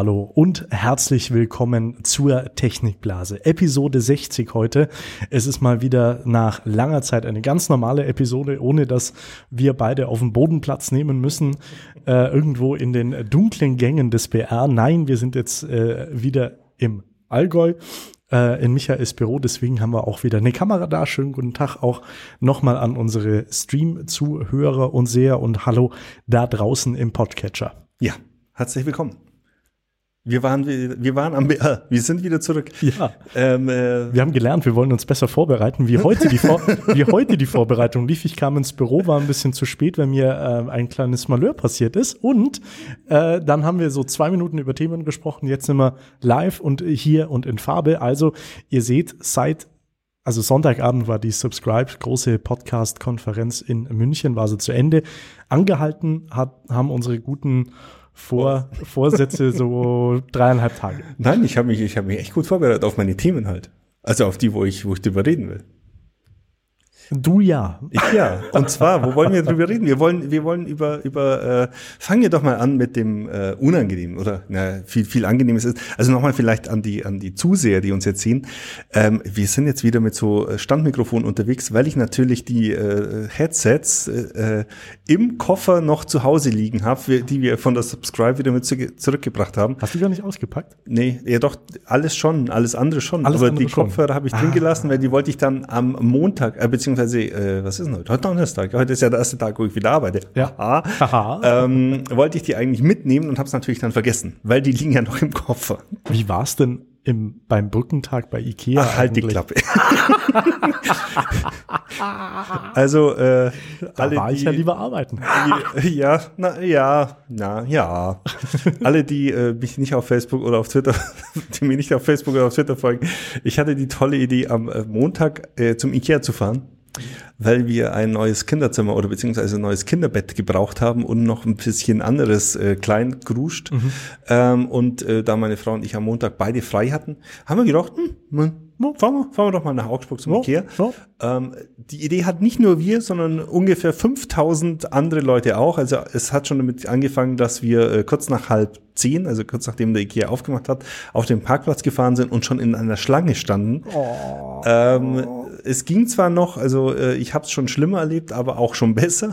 Hallo und herzlich willkommen zur Technikblase. Episode 60 heute. Es ist mal wieder nach langer Zeit eine ganz normale Episode, ohne dass wir beide auf dem Boden Platz nehmen müssen, äh, irgendwo in den dunklen Gängen des BR. Nein, wir sind jetzt äh, wieder im Allgäu äh, in Michaels Büro. Deswegen haben wir auch wieder eine Kamera da. Schönen guten Tag auch nochmal an unsere Stream-Zuhörer und Seher und Hallo da draußen im Podcatcher. Ja, herzlich willkommen. Wir waren, wir waren am BR. Wir sind wieder zurück. Ja. Ähm, äh, wir haben gelernt, wir wollen uns besser vorbereiten. Wie heute die, Vor wie heute die Vorbereitung lief. Ich kam ins Büro, war ein bisschen zu spät, weil mir äh, ein kleines Malheur passiert ist. Und äh, dann haben wir so zwei Minuten über Themen gesprochen. Jetzt sind wir live und hier und in Farbe. Also ihr seht, seit also Sonntagabend war die Subscribe, große Podcast-Konferenz in München, war so zu Ende. Angehalten hat, haben unsere guten vor, Vorsätze so dreieinhalb Tage. Nein, ich habe mich, ich habe mich echt gut vorbereitet auf meine Themen halt. Also auf die, wo ich, wo ich drüber reden will. Du ja. Ich ja. Und zwar, wo wollen wir drüber reden? Wir wollen, wir wollen über, über, äh, fangen wir doch mal an mit dem äh, Unangenehmen oder na, viel, viel Angenehmes ist. Also nochmal vielleicht an die, an die Zuseher, die uns jetzt sehen. Ähm, wir sind jetzt wieder mit so äh, Standmikrofonen unterwegs, weil ich natürlich die äh, Headsets äh, äh, im Koffer noch zu Hause liegen habe, die wir von der Subscribe wieder mit zurückgebracht haben. Hast du gar nicht ausgepackt? Nee, ja doch, alles schon, alles andere schon. Alles Aber andere die Kopfhörer habe ich ah. drin gelassen, weil die wollte ich dann am Montag, äh, beziehungsweise beziehungsweise, äh, was ist denn heute? Heute Donnerstag. Heute ist ja der erste Tag, wo ich wieder arbeite. Ja. Aha. ähm, wollte ich die eigentlich mitnehmen und habe es natürlich dann vergessen, weil die liegen ja noch im Koffer. Wie war's denn im, beim Brückentag bei Ikea? Ach, halt die Klappe. also, äh, da alle, war ich die, ja lieber arbeiten. Die, ja, na, ja, na, ja. alle, die äh, mich nicht auf Facebook oder auf Twitter, die mir nicht auf Facebook oder auf Twitter folgen, ich hatte die tolle Idee, am äh, Montag äh, zum Ikea zu fahren weil wir ein neues Kinderzimmer oder beziehungsweise ein neues Kinderbett gebraucht haben und noch ein bisschen anderes äh, klein gruscht. Mhm. Ähm, und äh, da meine Frau und ich am Montag beide frei hatten, haben wir gedacht, hm, fahren, wir, fahren wir doch mal nach Augsburg zum Ikea. Ja. Ähm, die Idee hat nicht nur wir, sondern ungefähr 5000 andere Leute auch. Also es hat schon damit angefangen, dass wir äh, kurz nach halb zehn, also kurz nachdem der Ikea aufgemacht hat, auf den Parkplatz gefahren sind und schon in einer Schlange standen. Oh. Ähm, es ging zwar noch, also äh, ich habe es schon schlimmer erlebt, aber auch schon besser.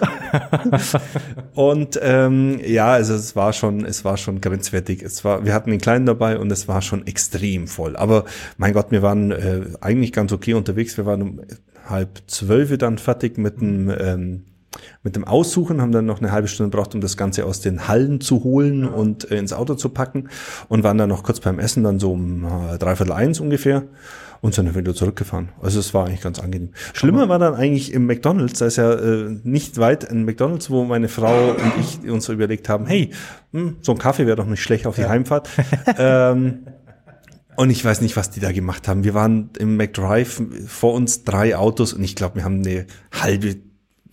und ähm, ja, also es war schon, es war schon grenzwertig. Es war, wir hatten den Kleinen dabei und es war schon extrem voll. Aber mein Gott, wir waren äh, eigentlich ganz okay unterwegs. Wir waren um halb zwölf dann fertig mit dem ähm, mit dem Aussuchen, haben dann noch eine halbe Stunde gebraucht, um das Ganze aus den Hallen zu holen und äh, ins Auto zu packen und waren dann noch kurz beim Essen, dann so um äh, dreiviertel eins ungefähr und sind dann wieder zurückgefahren. Also es war eigentlich ganz angenehm. Schlimmer war dann eigentlich im McDonalds, da ist ja äh, nicht weit ein McDonalds, wo meine Frau und ich uns so überlegt haben, hey, hm, so ein Kaffee wäre doch nicht schlecht auf die ja. Heimfahrt. ähm, und ich weiß nicht, was die da gemacht haben. Wir waren im McDrive vor uns drei Autos und ich glaube, wir haben eine halbe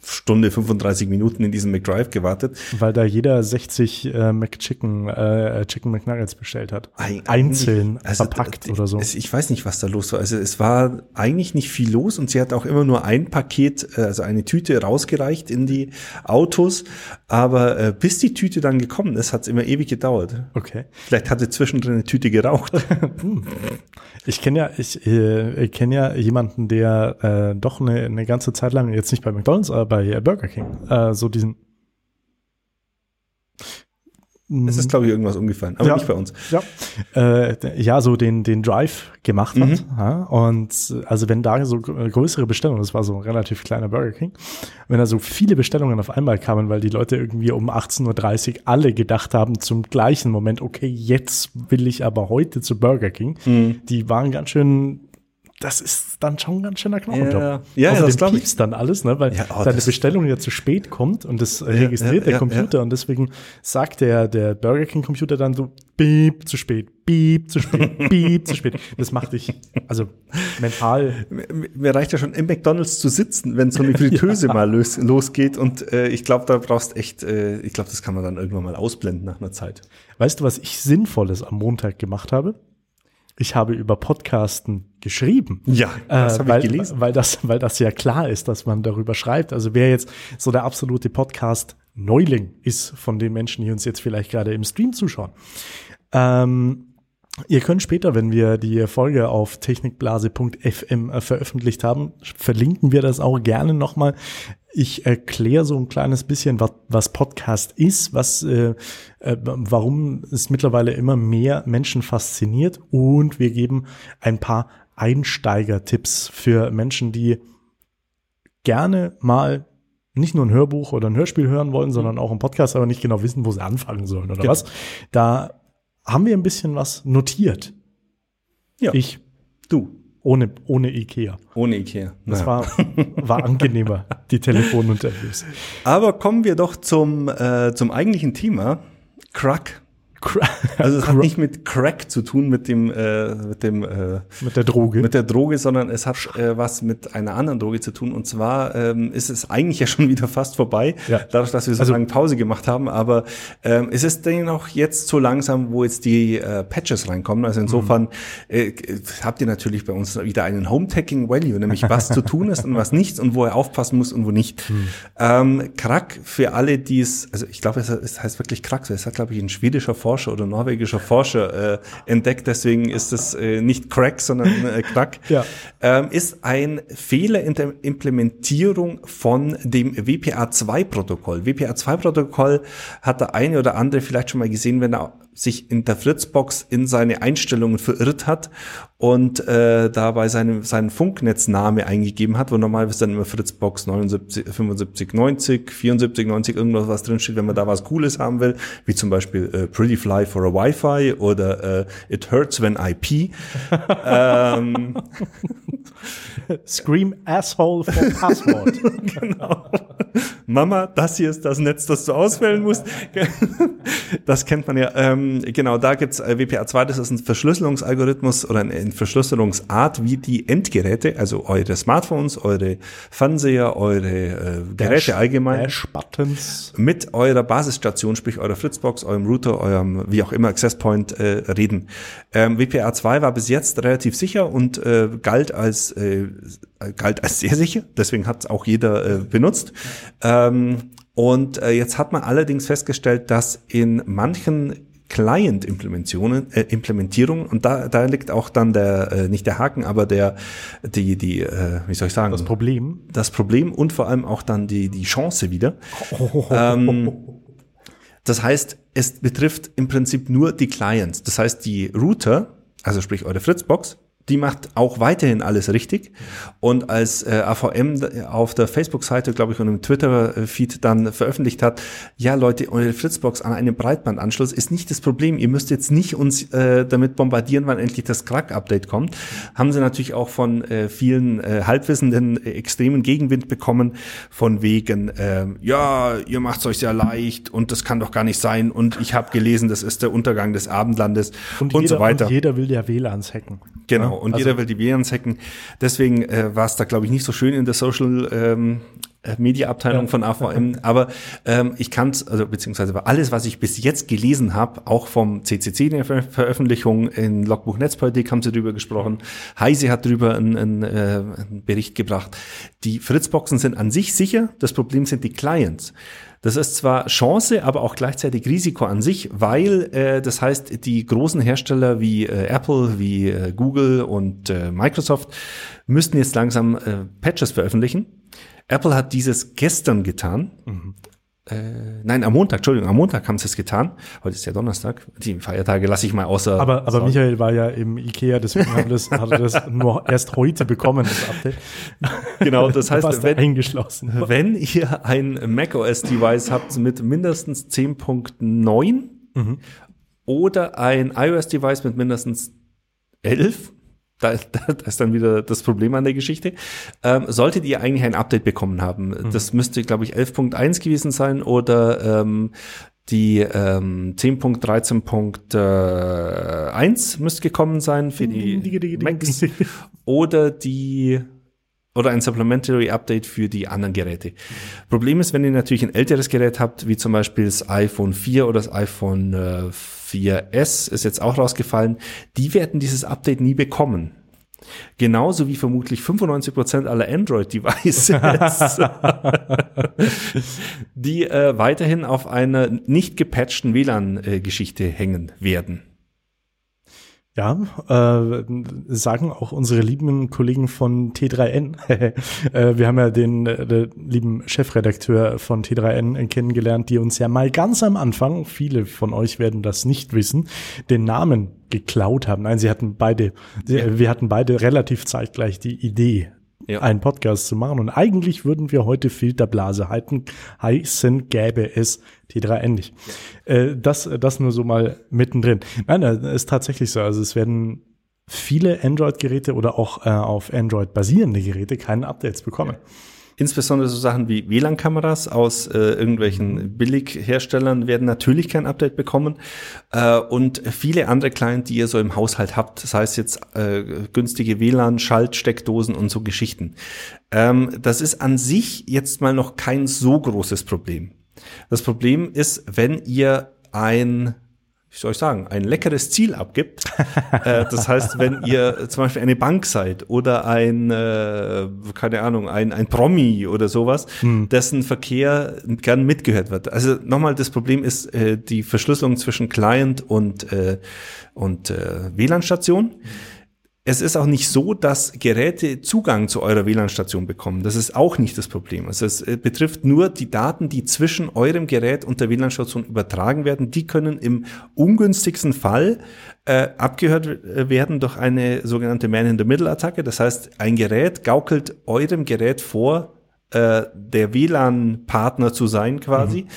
Stunde 35 Minuten in diesem McDrive gewartet. Weil da jeder 60 äh, McChicken, äh, Chicken McNuggets bestellt hat. Eig Einzeln also, verpackt oder so. Es, ich weiß nicht, was da los war. Also es war eigentlich nicht viel los und sie hat auch immer nur ein Paket, äh, also eine Tüte rausgereicht in die Autos. Aber äh, bis die Tüte dann gekommen ist, hat es immer ewig gedauert. Okay. Vielleicht hatte zwischendrin eine Tüte geraucht. Hm. ich kenne ja, ich äh, kenne ja jemanden, der äh, doch eine, eine ganze Zeit lang jetzt nicht bei McDonald's, aber bei Burger King. Äh, so diesen. Es ist, glaube ich, irgendwas umgefallen, aber ja, nicht bei uns. Ja, äh, ja so den, den Drive gemacht hat. Mhm. Ja, und also wenn da so größere Bestellungen, das war so ein relativ kleiner Burger King, wenn da so viele Bestellungen auf einmal kamen, weil die Leute irgendwie um 18.30 Uhr alle gedacht haben zum gleichen Moment, okay, jetzt will ich aber heute zu Burger King, mhm. die waren ganz schön das ist dann schon ein ganz schöner Knochenjob. Ja, ja, ja das glaube ich. dann alles, ne? weil ja, oh, deine Bestellung ja zu spät kommt und das registriert der Computer und deswegen sagt der, der Burger King Computer dann so, beep, zu spät, beep, zu spät, beep, zu spät. Das macht dich, also mental. Mir reicht ja schon im McDonalds zu sitzen, wenn so eine Fritteuse mal los, losgeht und äh, ich glaube, da brauchst echt, äh, ich glaube, das kann man dann irgendwann mal ausblenden nach einer Zeit. Weißt du, was ich Sinnvolles am Montag gemacht habe? Ich habe über Podcasten geschrieben. Ja, das äh, habe ich gelesen. Weil das, weil das ja klar ist, dass man darüber schreibt. Also wer jetzt so der absolute Podcast-Neuling ist von den Menschen, die uns jetzt vielleicht gerade im Stream zuschauen. Ähm, Ihr könnt später, wenn wir die Folge auf technikblase.fm äh, veröffentlicht haben, verlinken wir das auch gerne nochmal. Ich erkläre so ein kleines bisschen, was, was Podcast ist, was, äh, äh, warum es mittlerweile immer mehr Menschen fasziniert und wir geben ein paar Einsteigertipps für Menschen, die gerne mal nicht nur ein Hörbuch oder ein Hörspiel hören wollen, sondern auch einen Podcast, aber nicht genau wissen, wo sie anfangen sollen oder genau. was. Da haben wir ein bisschen was notiert. Ja. Ich. Du. Ohne, ohne Ikea. Ohne Ikea. Das ja. war, war angenehmer, die Telefoninterviews. Aber kommen wir doch zum, äh, zum eigentlichen Thema. Crack. Also es hat nicht mit Crack zu tun, mit dem, äh, mit dem, äh, mit der Droge, mit der Droge, sondern es hat äh, was mit einer anderen Droge zu tun. Und zwar ähm, ist es eigentlich ja schon wieder fast vorbei, ja. dadurch, dass wir so also, lange Pause gemacht haben. Aber ähm, es ist dann auch jetzt so langsam, wo jetzt die äh, Patches reinkommen. Also insofern mhm. äh, habt ihr natürlich bei uns wieder einen Home-Tagging Value, nämlich was zu tun ist und was nicht und wo er aufpassen muss und wo nicht. Mhm. Ähm, Crack für alle, die es, also ich glaube, es, es heißt wirklich Crack. Es hat, glaube ich, ein schwedischer Forscher Forscher oder norwegischer Forscher äh, entdeckt, deswegen ist es äh, nicht Crack, sondern äh, Crack, ja. ähm, ist ein Fehler in der Implementierung von dem WPA2-Protokoll. WPA2-Protokoll hat der eine oder andere vielleicht schon mal gesehen, wenn er sich in der Fritzbox in seine Einstellungen verirrt hat und äh, dabei seine, seinen Funknetzname eingegeben hat, wo normalerweise dann immer Fritzbox 79, 75, 90, 74, 90 irgendwas was drinsteht, wenn man da was Cooles haben will, wie zum Beispiel äh, Pretty Fly for a Wi-Fi oder äh, It Hurts When IP. ähm, Scream Asshole for Passwort. genau. Mama, das hier ist das Netz, das du auswählen musst. das kennt man ja. Ähm, genau, da gibt's äh, WPA2, das ist ein Verschlüsselungsalgorithmus oder eine Verschlüsselungsart, wie die Endgeräte, also eure Smartphones, eure Fernseher, eure äh, Geräte Dash, allgemein, Dash-Buttons. mit eurer Basisstation, sprich eurer Fritzbox, eurem Router, eurem wie auch immer Access Point äh, reden. Ähm, WPA2 war bis jetzt relativ sicher und äh, galt als äh, galt als sehr sicher, deswegen hat es auch jeder äh, benutzt. Ähm, und äh, jetzt hat man allerdings festgestellt, dass in manchen Client-Implementationen, äh, Implementierung und da, da liegt auch dann der, äh, nicht der Haken, aber der, die, die, äh, wie soll ich sagen? Das Problem. Das Problem und vor allem auch dann die, die Chance wieder. Oh. Ähm, das heißt, es betrifft im Prinzip nur die Clients. Das heißt, die Router, also sprich eure Fritzbox, die macht auch weiterhin alles richtig. Und als äh, AVM auf der Facebook-Seite, glaube ich, und im Twitter-Feed dann veröffentlicht hat, ja Leute, eure Fritzbox an einem Breitbandanschluss ist nicht das Problem. Ihr müsst jetzt nicht uns äh, damit bombardieren, wann endlich das Crack-Update kommt. Haben sie natürlich auch von äh, vielen äh, Halbwissenden äh, extremen Gegenwind bekommen, von wegen, äh, ja, ihr macht's euch sehr leicht und das kann doch gar nicht sein. Und ich habe gelesen, das ist der Untergang des Abendlandes und, und jeder, so weiter. Und jeder will ja WLANs hacken. Genau. Genau, und also, jeder will die WLANs hacken. Deswegen äh, war es da, glaube ich, nicht so schön in der Social ähm, äh, Media Abteilung ja. von AVM. Aber ähm, ich kann es, also beziehungsweise alles, was ich bis jetzt gelesen habe, auch vom CCC in der Ver Veröffentlichung in Logbuch Netzpolitik haben sie drüber gesprochen. Heise hat drüber einen, einen, äh, einen Bericht gebracht. Die Fritzboxen sind an sich sicher. Das Problem sind die Clients. Das ist zwar Chance, aber auch gleichzeitig Risiko an sich, weil äh, das heißt, die großen Hersteller wie äh, Apple, wie äh, Google und äh, Microsoft müssten jetzt langsam äh, Patches veröffentlichen. Apple hat dieses gestern getan. Mhm äh, nein, am Montag, Entschuldigung, am Montag haben sie es getan. Heute ist ja Donnerstag. Die Feiertage lasse ich mal außer. Aber, aber Michael war ja im Ikea, deswegen haben das, hat er das nur erst heute bekommen, das Update. Genau, das heißt, wenn, eingeschlossen. wenn ihr ein macOS-Device habt mit mindestens 10.9 mhm. oder ein iOS-Device mit mindestens 11, da, da, da ist dann wieder das Problem an der Geschichte. Ähm, solltet ihr eigentlich ein Update bekommen haben, mhm. das müsste, glaube ich, 11.1 gewesen sein oder ähm, die ähm, 10.13.1 müsste gekommen sein für die Macs oder die oder ein Supplementary Update für die anderen Geräte. Problem ist, wenn ihr natürlich ein älteres Gerät habt, wie zum Beispiel das iPhone 4 oder das iPhone äh, 4S ist jetzt auch rausgefallen, die werden dieses Update nie bekommen. Genauso wie vermutlich 95% aller Android-Devices, die äh, weiterhin auf einer nicht gepatchten WLAN-Geschichte hängen werden. Ja, äh, sagen auch unsere lieben Kollegen von T3N. äh, wir haben ja den äh, lieben Chefredakteur von T3N kennengelernt, die uns ja mal ganz am Anfang, viele von euch werden das nicht wissen, den Namen geklaut haben. Nein, sie hatten beide, ja. wir hatten beide relativ zeitgleich die Idee ja. einen Podcast zu machen. Und eigentlich würden wir heute Filterblase halten, heißen, gäbe es T3N nicht. Ja. Äh, das, das nur so mal mittendrin. Nein, das ist tatsächlich so. Also es werden viele Android-Geräte oder auch äh, auf Android basierende Geräte keine Updates bekommen. Ja. Insbesondere so Sachen wie WLAN-Kameras aus äh, irgendwelchen Billigherstellern werden natürlich kein Update bekommen. Äh, und viele andere Client, die ihr so im Haushalt habt, sei es jetzt äh, günstige WLAN, Schaltsteckdosen und so Geschichten. Ähm, das ist an sich jetzt mal noch kein so großes Problem. Das Problem ist, wenn ihr ein wie soll ich sagen, ein leckeres Ziel abgibt. äh, das heißt, wenn ihr zum Beispiel eine Bank seid oder ein, äh, keine Ahnung, ein, ein Promi oder sowas, hm. dessen Verkehr gern mitgehört wird. Also nochmal, das Problem ist äh, die Verschlüsselung zwischen Client und, und WLAN-Station. Hm es ist auch nicht so, dass Geräte Zugang zu eurer WLAN-Station bekommen. Das ist auch nicht das Problem. Also es äh, betrifft nur die Daten, die zwischen eurem Gerät und der WLAN-Station übertragen werden. Die können im ungünstigsten Fall äh, abgehört äh, werden durch eine sogenannte Man-in-the-Middle-Attacke. Das heißt, ein Gerät gaukelt eurem Gerät vor, äh, der WLAN-Partner zu sein quasi, mhm.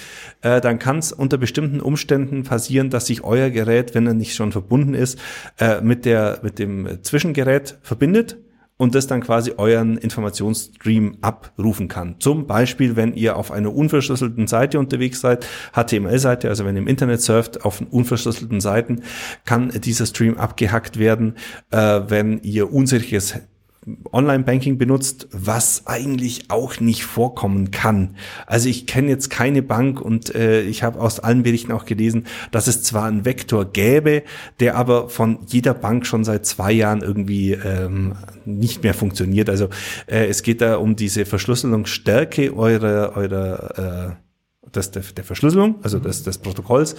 äh, dann kann es unter bestimmten Umständen passieren, dass sich euer Gerät, wenn er nicht schon verbunden ist, äh, mit der mit dem Zwischengerät verbindet und das dann quasi euren Informationsstream abrufen kann. Zum Beispiel, wenn ihr auf einer unverschlüsselten Seite unterwegs seid, HTML-Seite, also wenn ihr im Internet surft, auf unverschlüsselten Seiten, kann dieser Stream abgehackt werden, äh, wenn ihr unsicheres Online-Banking benutzt, was eigentlich auch nicht vorkommen kann. Also ich kenne jetzt keine Bank und äh, ich habe aus allen Berichten auch gelesen, dass es zwar einen Vektor gäbe, der aber von jeder Bank schon seit zwei Jahren irgendwie ähm, nicht mehr funktioniert. Also äh, es geht da um diese Verschlüsselungsstärke eurer, eurer äh, das der, der Verschlüsselung, also des, des Protokolls.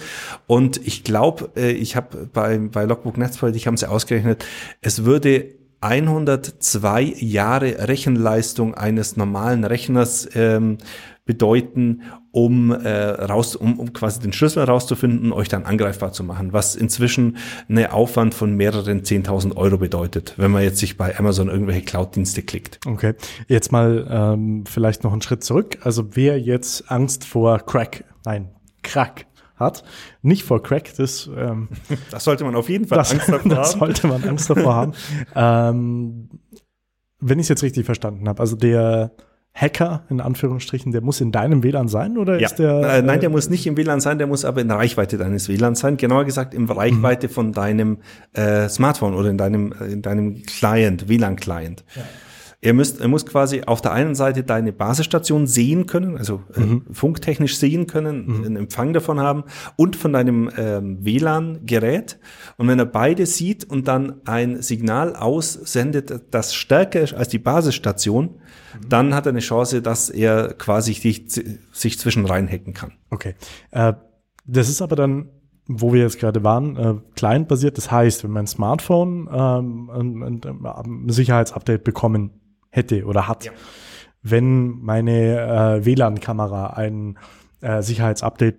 Und ich glaube, äh, ich habe bei, bei Logbook Netzpolitik haben sie ausgerechnet, es würde 102 Jahre Rechenleistung eines normalen Rechners ähm, bedeuten, um, äh, raus, um, um quasi den Schlüssel rauszufinden euch dann angreifbar zu machen, was inzwischen eine Aufwand von mehreren 10.000 Euro bedeutet, wenn man jetzt sich bei Amazon irgendwelche Cloud-Dienste klickt. Okay, jetzt mal ähm, vielleicht noch einen Schritt zurück. Also wer jetzt Angst vor Crack, nein, Crack hat. Nicht vor Crack, das, ähm, das sollte man auf jeden Fall das, Angst davor haben. Das sollte man Angst davor haben. ähm, wenn ich es jetzt richtig verstanden habe, also der Hacker, in Anführungsstrichen, der muss in deinem WLAN sein oder ja. ist der? Äh, nein, der muss nicht im WLAN sein, der muss aber in Reichweite deines WLAN sein. Genauer gesagt, in Reichweite mhm. von deinem äh, Smartphone oder in deinem, in deinem Client, WLAN-Client. Ja. Er, müsst, er muss quasi auf der einen Seite deine Basisstation sehen können, also äh, mhm. funktechnisch sehen können, mhm. einen Empfang davon haben und von deinem ähm, WLAN-Gerät. Und wenn er beide sieht und dann ein Signal aussendet, das stärker ist als die Basisstation, mhm. dann hat er eine Chance, dass er quasi dich, sich zwischen reinhacken kann. Okay. Äh, das ist aber dann wo wir jetzt gerade waren, äh, client-basiert. Das heißt, wenn mein Smartphone ähm, ein, ein, ein Sicherheitsupdate bekommen hätte oder hat. Ja. Wenn meine äh, WLAN-Kamera ein äh, Sicherheitsupdate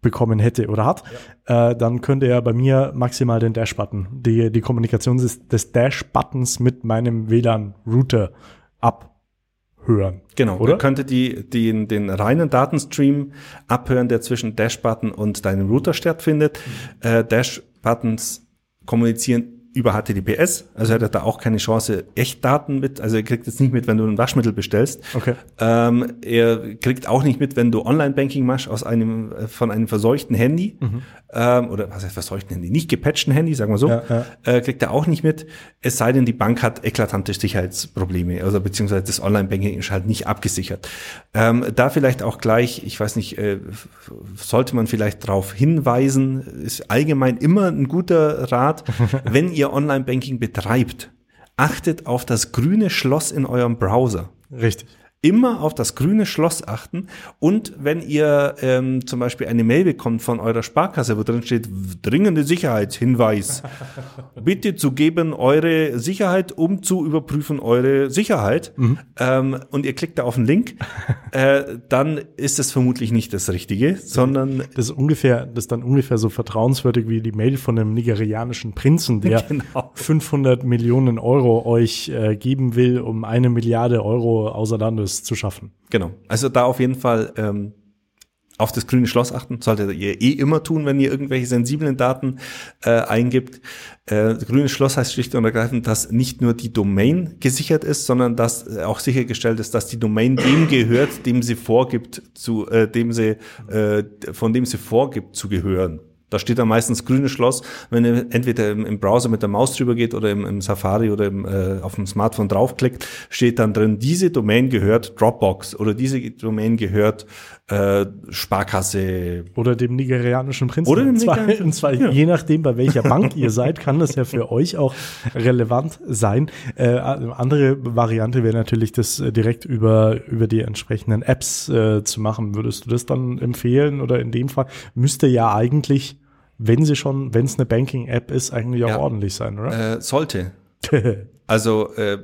bekommen hätte oder hat, ja. äh, dann könnte er bei mir maximal den Dash-Button, die, die Kommunikation des, des Dash-Buttons mit meinem WLAN-Router abhören. Genau, oder? Er könnte die, die, den reinen Datenstream abhören, der zwischen Dash-Button und deinem Router stattfindet. Mhm. Äh, Dash-Buttons kommunizieren über HTTPS, also er hat da auch keine Chance, Echtdaten mit, also er kriegt jetzt nicht mit, wenn du ein Waschmittel bestellst. Okay. Ähm, er kriegt auch nicht mit, wenn du Online-Banking machst aus einem, äh, von einem verseuchten Handy, mhm. ähm, oder was heißt verseuchten Handy, nicht gepatchten Handy, sagen wir so, ja, ja. Äh, kriegt er auch nicht mit, es sei denn, die Bank hat eklatante Sicherheitsprobleme, also beziehungsweise das Online-Banking ist halt nicht abgesichert. Ähm, da vielleicht auch gleich, ich weiß nicht, äh, sollte man vielleicht darauf hinweisen, ist allgemein immer ein guter Rat, wenn ihr ihr Online-Banking betreibt, achtet auf das grüne Schloss in eurem Browser. Richtig. Immer auf das grüne Schloss achten und wenn ihr ähm, zum Beispiel eine Mail bekommt von eurer Sparkasse, wo drin steht, dringende Sicherheitshinweis, bitte zu geben eure Sicherheit, um zu überprüfen eure Sicherheit mhm. ähm, und ihr klickt da auf den Link, äh, dann ist es vermutlich nicht das Richtige, sondern das ist ungefähr, das ist dann ungefähr so vertrauenswürdig wie die Mail von einem nigerianischen Prinzen, der genau. 500 Millionen Euro euch äh, geben will, um eine Milliarde Euro außer Landes zu schaffen. Genau. Also da auf jeden Fall ähm, auf das grüne Schloss achten. Solltet ihr eh immer tun, wenn ihr irgendwelche sensiblen Daten äh, eingibt. Äh, grünes Schloss heißt schlicht und ergreifend, dass nicht nur die Domain gesichert ist, sondern dass auch sichergestellt ist, dass die Domain dem gehört, dem sie vorgibt, zu äh, dem sie, äh, von dem sie vorgibt zu gehören. Da steht dann meistens grünes Schloss, wenn ihr entweder im, im Browser mit der Maus drüber geht oder im, im Safari oder im, äh, auf dem Smartphone draufklickt, steht dann drin, diese Domain gehört Dropbox oder diese Domain gehört äh, Sparkasse. Oder dem nigerianischen Prinzen. Oder dem nigerianischen Und zwar ja. je nachdem, bei welcher Bank ihr seid, kann das ja für euch auch relevant sein. Äh, andere Variante wäre natürlich, das äh, direkt über, über die entsprechenden Apps äh, zu machen. Würdest du das dann empfehlen? Oder in dem Fall müsste ja eigentlich wenn sie schon, wenn es eine Banking-App ist, eigentlich auch ja, ordentlich sein, oder? Äh, sollte. also äh,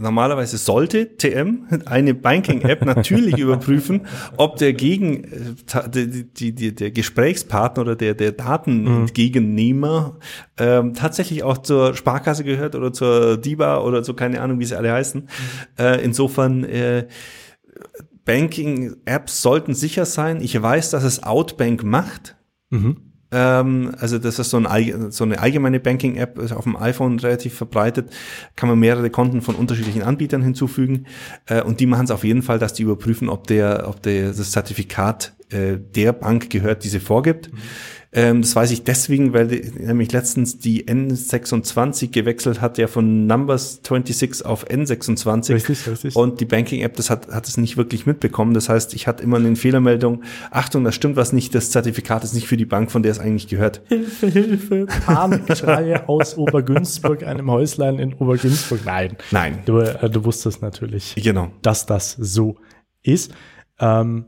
normalerweise sollte TM eine Banking-App natürlich überprüfen, ob der Gegen, äh, die, die, die, der Gesprächspartner oder der, der Datenentgegennehmer mhm. ähm, tatsächlich auch zur Sparkasse gehört oder zur DIBA oder so, keine Ahnung, wie sie alle heißen. Mhm. Äh, insofern äh, Banking-Apps sollten sicher sein. Ich weiß, dass es Outbank macht. Mhm. Ähm, also das ist so, ein, so eine allgemeine Banking-App, ist auf dem iPhone relativ verbreitet, kann man mehrere Konten von unterschiedlichen Anbietern hinzufügen äh, und die machen es auf jeden Fall, dass die überprüfen, ob der, ob der das Zertifikat äh, der Bank gehört, die sie vorgibt. Mhm. Ähm, das weiß ich deswegen, weil nämlich letztens die N26 gewechselt hat, ja von Numbers 26 auf N26. Richtig, richtig. Und die Banking-App, das hat, hat es nicht wirklich mitbekommen. Das heißt, ich hatte immer eine Fehlermeldung, Achtung, da stimmt was nicht, das Zertifikat ist nicht für die Bank, von der es eigentlich gehört. Hilfe, Hilfe, Panikschreie aus Obergünzburg, einem Häuslein in Obergünzburg. Nein. Nein. Du, äh, du wusstest natürlich, genau. dass das so ist. Ähm,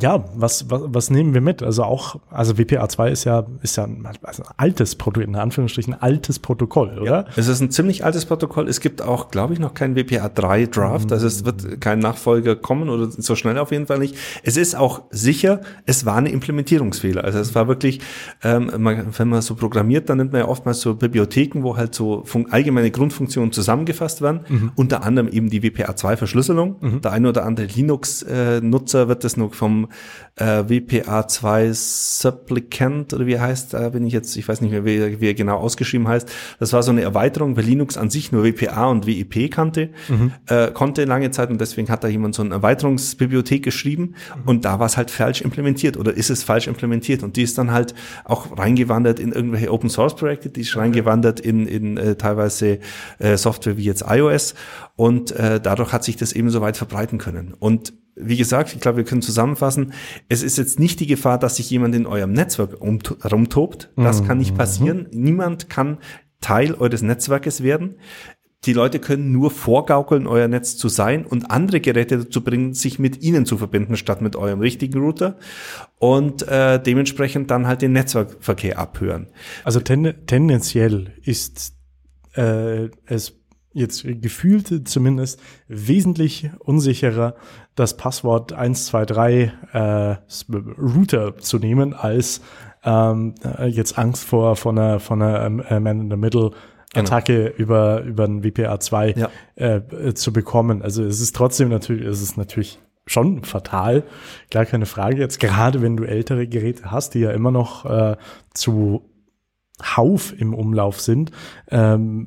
ja, was, was, was nehmen wir mit? Also auch, also WPA2 ist ja, ist ja ein, also ein altes Protokoll, in Anführungsstrichen altes Protokoll, oder? Ja, es ist ein ziemlich altes Protokoll. Es gibt auch, glaube ich, noch kein WPA3 Draft. Mhm. Also es wird kein Nachfolger kommen oder so schnell auf jeden Fall nicht. Es ist auch sicher, es war eine Implementierungsfehler. Also es war wirklich, ähm, man, wenn man so programmiert, dann nimmt man ja oftmals so Bibliotheken, wo halt so allgemeine Grundfunktionen zusammengefasst werden. Mhm. Unter anderem eben die WPA2-Verschlüsselung. Mhm. Der eine oder andere Linux-Nutzer äh, wird das nur vom äh, WPA2 Supplicant oder wie heißt, da bin ich jetzt, ich weiß nicht mehr, wie, wie er genau ausgeschrieben heißt. Das war so eine Erweiterung, weil Linux an sich nur WPA und WIP kannte, mhm. äh, konnte lange Zeit und deswegen hat da jemand so eine Erweiterungsbibliothek geschrieben mhm. und da war es halt falsch implementiert oder ist es falsch implementiert und die ist dann halt auch reingewandert in irgendwelche Open Source Projekte, die ist okay. reingewandert in, in äh, teilweise äh, Software wie jetzt iOS und äh, dadurch hat sich das eben so weit verbreiten können. Und wie gesagt, ich glaube, wir können zusammenfassen, es ist jetzt nicht die Gefahr, dass sich jemand in eurem Netzwerk rumtobt. Das mhm. kann nicht mhm. passieren. Niemand kann Teil eures Netzwerkes werden. Die Leute können nur vorgaukeln, euer Netz zu sein und andere Geräte dazu bringen, sich mit ihnen zu verbinden, statt mit eurem richtigen Router und äh, dementsprechend dann halt den Netzwerkverkehr abhören. Also ten tendenziell ist äh, es jetzt gefühlt zumindest wesentlich unsicherer, das Passwort 123 äh, Router zu nehmen, als ähm, äh, jetzt Angst vor von einer, von einer ähm, äh, Man in the Middle Attacke genau. über, über ein WPA2 ja. äh, zu bekommen. Also es ist trotzdem natürlich, es ist natürlich schon fatal, gar keine Frage. Jetzt gerade wenn du ältere Geräte hast, die ja immer noch äh, zu Hauf im Umlauf sind. Ähm,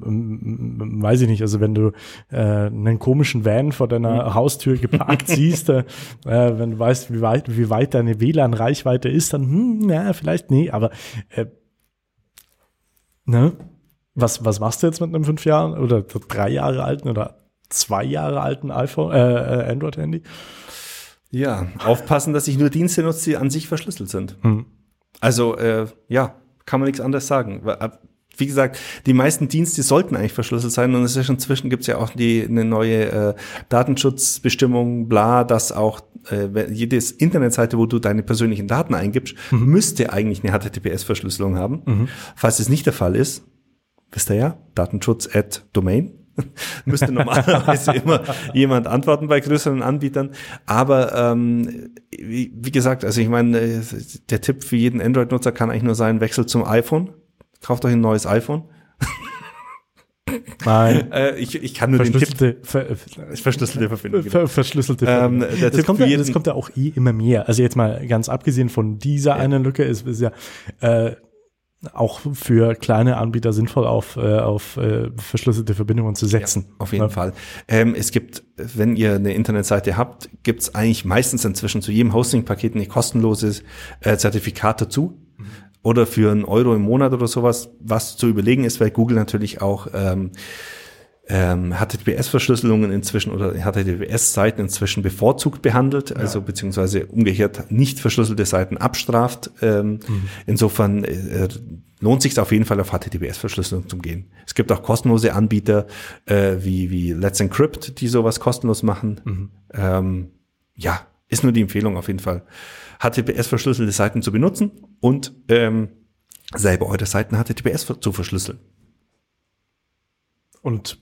weiß ich nicht, also wenn du äh, einen komischen Van vor deiner mhm. Haustür geparkt siehst, äh, wenn du weißt, wie weit, wie weit deine WLAN-Reichweite ist, dann, hm, ja, vielleicht nee, aber äh, ne? Was, was machst du jetzt mit einem fünf Jahren oder drei Jahre alten oder zwei Jahre alten iPhone, äh, äh Android-Handy? Ja, aufpassen, dass ich nur Dienste nutze, die an sich verschlüsselt sind. Hm. Also, äh, ja, kann man nichts anderes sagen. Wie gesagt, die meisten Dienste sollten eigentlich verschlüsselt sein und es ist inzwischen gibt es ja auch die eine neue äh, Datenschutzbestimmung, bla, dass auch äh, jede Internetseite, wo du deine persönlichen Daten eingibst, mhm. müsste eigentlich eine HTTPS-Verschlüsselung haben. Mhm. Falls es nicht der Fall ist, wisst ihr ja, Datenschutz at Domain. müsste normalerweise immer jemand antworten bei größeren Anbietern. Aber ähm, wie, wie gesagt, also ich meine, äh, der Tipp für jeden Android-Nutzer kann eigentlich nur sein, wechselt zum iPhone kauft euch ein neues iPhone. Nein. äh, ich, ich kann nur verschlüsselte, den Tipp. Ver, verschlüsselte Verbindung. Ver, verschlüsselte Verbindung. Ähm, das, Tipp kommt ja, das kommt ja auch eh immer mehr. Also jetzt mal ganz abgesehen von dieser ja. einen Lücke ist, ist ja äh, auch für kleine Anbieter sinnvoll auf, äh, auf äh, verschlüsselte Verbindungen zu setzen. Ja, auf jeden ja. Fall. Ähm, es gibt, wenn ihr eine Internetseite habt, gibt es eigentlich meistens inzwischen zu jedem Hosting-Paket ein kostenloses äh, Zertifikat dazu oder für einen Euro im Monat oder sowas, was zu überlegen ist, weil Google natürlich auch ähm, ähm, HTTPS-Verschlüsselungen inzwischen oder HTTPS-Seiten inzwischen bevorzugt behandelt, also ja. beziehungsweise umgekehrt nicht verschlüsselte Seiten abstraft. Ähm, mhm. Insofern äh, lohnt sich auf jeden Fall auf HTTPS-Verschlüsselung zu gehen. Es gibt auch kostenlose Anbieter äh, wie, wie Let's Encrypt, die sowas kostenlos machen. Mhm. Ähm, ja, ist nur die Empfehlung auf jeden Fall. HTTPS-verschlüsselte Seiten zu benutzen und ähm, selber eure Seiten HTTPS zu verschlüsseln. Und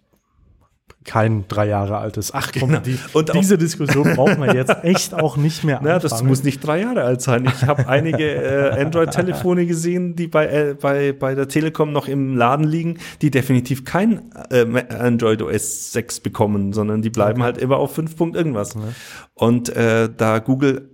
kein drei Jahre altes. Ach komm, genau. die, und diese Diskussion brauchen wir jetzt echt auch nicht mehr anfangen. Na, das muss nicht drei Jahre alt sein. Ich habe einige äh, Android-Telefone gesehen, die bei, äh, bei, bei der Telekom noch im Laden liegen, die definitiv kein äh, Android OS 6 bekommen, sondern die bleiben okay. halt immer auf 5 Punkt irgendwas. Ja. Und äh, da Google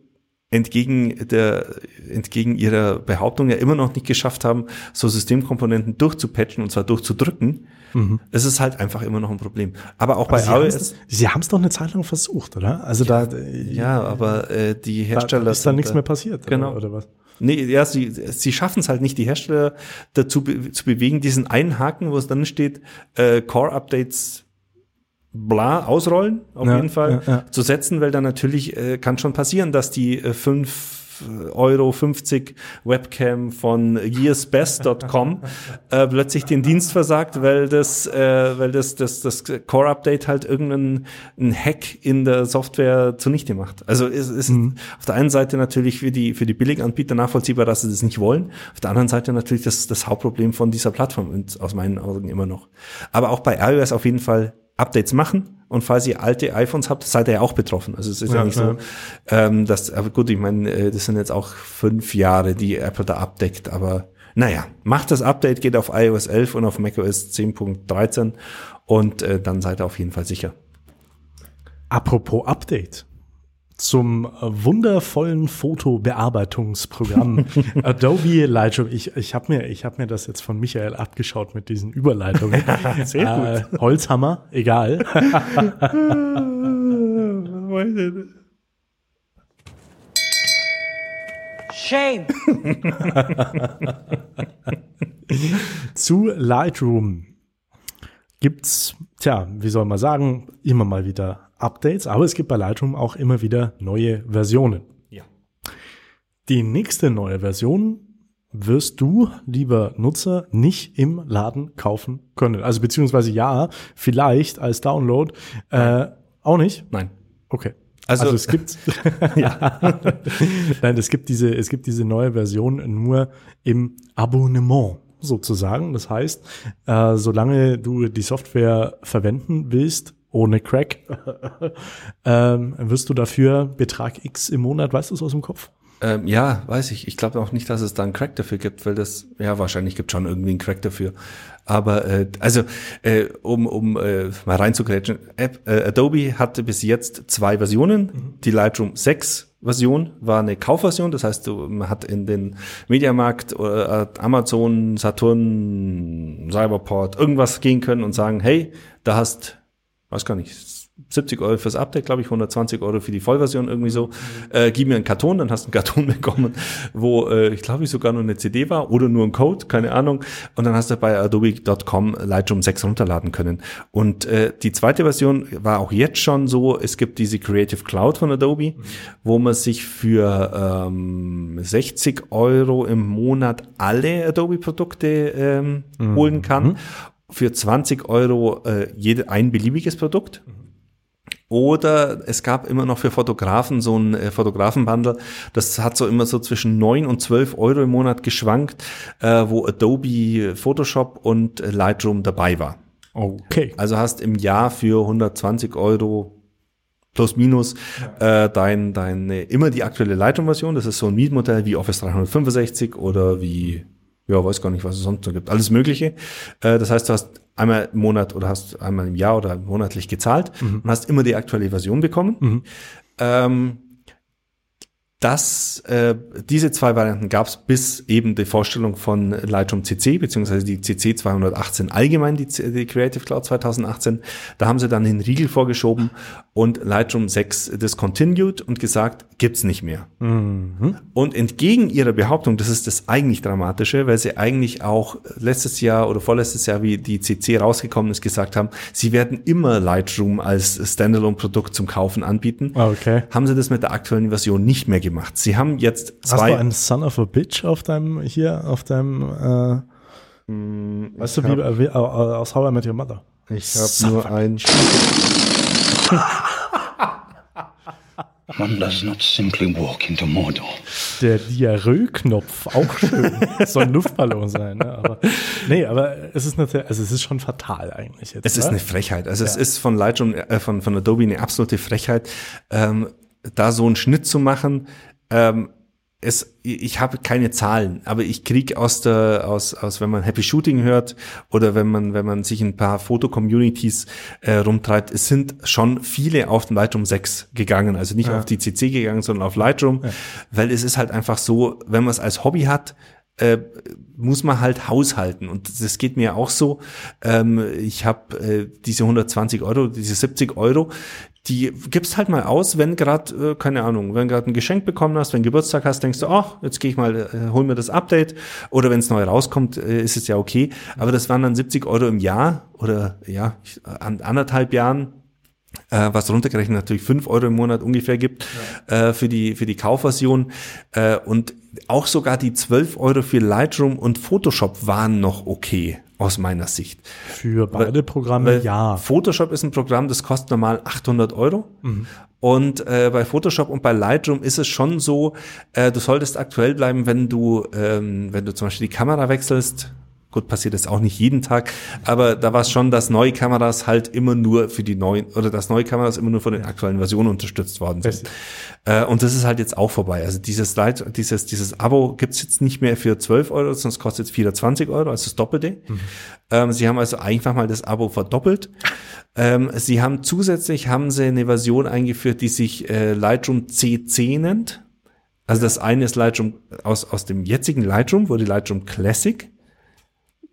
entgegen der, entgegen ihrer Behauptung ja immer noch nicht geschafft haben, so Systemkomponenten durchzupatchen und zwar durchzudrücken, mhm. es ist halt einfach immer noch ein Problem. Aber auch aber bei Sie iOS. Sie haben es doch eine Zeit lang versucht, oder? Also ja, da. Ja, aber äh, die Hersteller. Da ist da nichts mehr passiert, genau. oder, oder was? Nee, ja, sie, sie schaffen es halt nicht, die Hersteller dazu be zu bewegen, diesen einen Haken, wo es dann steht, äh, Core-Updates bla ausrollen, auf ja, jeden Fall, ja, ja. zu setzen, weil dann natürlich äh, kann schon passieren, dass die äh, 5 Euro 50 Webcam von yearsbest.com äh, plötzlich den Dienst versagt, weil das, äh, weil das, das, das Core Update halt irgendeinen Hack in der Software zunichte macht. Also es ist mhm. auf der einen Seite natürlich für die, für die Billiganbieter nachvollziehbar, dass sie das nicht wollen. Auf der anderen Seite natürlich das, das Hauptproblem von dieser Plattform und aus meinen Augen immer noch. Aber auch bei iOS auf jeden Fall Updates machen. Und falls ihr alte iPhones habt, seid ihr ja auch betroffen. Also es ist ja, ja nicht ja. so, ähm, dass, aber gut, ich meine, äh, das sind jetzt auch fünf Jahre, die Apple da abdeckt, aber naja, macht das Update, geht auf iOS 11 und auf macOS 10.13 und äh, dann seid ihr auf jeden Fall sicher. Apropos Update zum wundervollen Fotobearbeitungsprogramm Adobe Lightroom. Ich, ich habe mir, ich hab mir das jetzt von Michael abgeschaut mit diesen Überleitungen. Sehr gut. Äh, Holzhammer, egal. Shame. Zu Lightroom gibt's, tja, wie soll man sagen, immer mal wieder Updates, aber es gibt bei Lightroom auch immer wieder neue Versionen. Ja. Die nächste neue Version wirst du, lieber Nutzer, nicht im Laden kaufen können. Also beziehungsweise ja, vielleicht als Download. Äh, auch nicht? Nein. Okay. Also, also es gibt ja. Nein, es gibt diese es gibt diese neue Version nur im Abonnement sozusagen. Das heißt, äh, solange du die Software verwenden willst, ohne Crack, ähm, wirst du dafür Betrag X im Monat, weißt du es aus dem Kopf? Ähm, ja, weiß ich. Ich glaube auch nicht, dass es da einen Crack dafür gibt, weil das, ja, wahrscheinlich gibt schon irgendwie einen Crack dafür. Aber äh, also, äh, um, um äh, mal reinzugrätschen, äh, Adobe hatte bis jetzt zwei Versionen. Mhm. Die Lightroom 6 Version war eine Kaufversion, das heißt, man hat in den Mediamarkt, äh, Amazon, Saturn, Cyberport irgendwas gehen können und sagen, hey, da hast weiß gar nicht, 70 Euro fürs Update, glaube ich, 120 Euro für die Vollversion irgendwie so. Äh, gib mir einen Karton, dann hast du einen Karton bekommen, wo äh, ich glaube ich sogar nur eine CD war oder nur ein Code, keine Ahnung. Und dann hast du bei adobe.com Lightroom 6 runterladen können. Und äh, die zweite Version war auch jetzt schon so, es gibt diese Creative Cloud von Adobe, mhm. wo man sich für ähm, 60 Euro im Monat alle Adobe-Produkte ähm, mhm. holen kann. Für 20 Euro äh, jede, ein beliebiges Produkt. Mhm oder es gab immer noch für Fotografen so ein äh, Fotografenbundle, das hat so immer so zwischen neun und zwölf Euro im Monat geschwankt, äh, wo Adobe Photoshop und äh, Lightroom dabei war. Okay. Also hast im Jahr für 120 Euro plus minus äh, dein, dein immer die aktuelle Lightroom-Version. Das ist so ein Mietmodell wie Office 365 oder wie ja, weiß gar nicht, was es sonst noch gibt. Alles Mögliche. Äh, das heißt, du hast einmal im Monat oder hast einmal im Jahr oder monatlich gezahlt mhm. und hast immer die aktuelle Version bekommen. Mhm. Ähm, das, äh, diese zwei Varianten gab es bis eben die Vorstellung von Lightroom CC, beziehungsweise die CC 218 allgemein, die, die Creative Cloud 2018. Da haben sie dann den Riegel vorgeschoben und Lightroom 6 discontinued und gesagt, gibt's nicht mehr. Mhm. Und entgegen ihrer Behauptung, das ist das eigentlich Dramatische, weil sie eigentlich auch letztes Jahr oder vorletztes Jahr, wie die CC rausgekommen ist, gesagt haben, sie werden immer Lightroom als Standalone-Produkt zum Kaufen anbieten. Okay. Haben sie das mit der aktuellen Version nicht mehr gemacht gemacht. Sie haben jetzt zwei. Hast du einen Son of a Bitch auf deinem, hier, auf deinem, äh, hm, weißt du, wie, wie äh, aus How I Met Your Mother? Ich habe nur ein. One does not simply walk into Mordor. Der Diarrhoe-Knopf, auch schön. Soll ein Luftballon sein. Ne? Aber, nee, aber es ist natürlich, also es ist schon fatal eigentlich jetzt. Es oder? ist eine Frechheit. Also ja. es ist von Lightroom, äh, von, von Adobe eine absolute Frechheit. Ähm, da so einen Schnitt zu machen, ähm, es, ich habe keine Zahlen, aber ich krieg aus der, aus, aus, wenn man Happy Shooting hört oder wenn man, wenn man sich ein paar Foto-Communities äh, rumtreibt, es sind schon viele auf den Lightroom 6 gegangen, also nicht ja. auf die CC gegangen, sondern auf Lightroom, ja. weil es ist halt einfach so, wenn man es als Hobby hat, äh, muss man halt haushalten. Und das geht mir auch so. Ähm, ich habe äh, diese 120 Euro, diese 70 Euro, die gibst halt mal aus, wenn gerade, äh, keine Ahnung, wenn gerade ein Geschenk bekommen hast, wenn Geburtstag hast, denkst du, ach, jetzt gehe ich mal, äh, hol mir das Update. Oder wenn es neu rauskommt, äh, ist es ja okay. Aber das waren dann 70 Euro im Jahr oder ja, an anderthalb Jahren, äh, was runtergerechnet natürlich fünf Euro im Monat ungefähr gibt ja. äh, für die für die Kaufversion äh, und auch sogar die 12 Euro für Lightroom und Photoshop waren noch okay aus meiner Sicht. Für beide Programme, weil ja. Photoshop ist ein Programm, das kostet normal 800 Euro. Mhm. Und äh, bei Photoshop und bei Lightroom ist es schon so, äh, du solltest aktuell bleiben, wenn du, ähm, wenn du zum Beispiel die Kamera wechselst, Gut, passiert das auch nicht jeden Tag, aber da war es schon, dass neue Kameras halt immer nur für die neuen, oder dass neue Kameras immer nur von den aktuellen Versionen unterstützt worden sind. Äh, und das ist halt jetzt auch vorbei. Also dieses Light, dieses, dieses Abo gibt's jetzt nicht mehr für 12 Euro, sondern es kostet jetzt 420 Euro, also das Doppelte. Mhm. Ähm, sie haben also einfach mal das Abo verdoppelt. Ähm, sie haben zusätzlich haben sie eine Version eingeführt, die sich äh, Lightroom CC nennt. Also das eine ist Lightroom aus, aus dem jetzigen Lightroom, wurde Lightroom Classic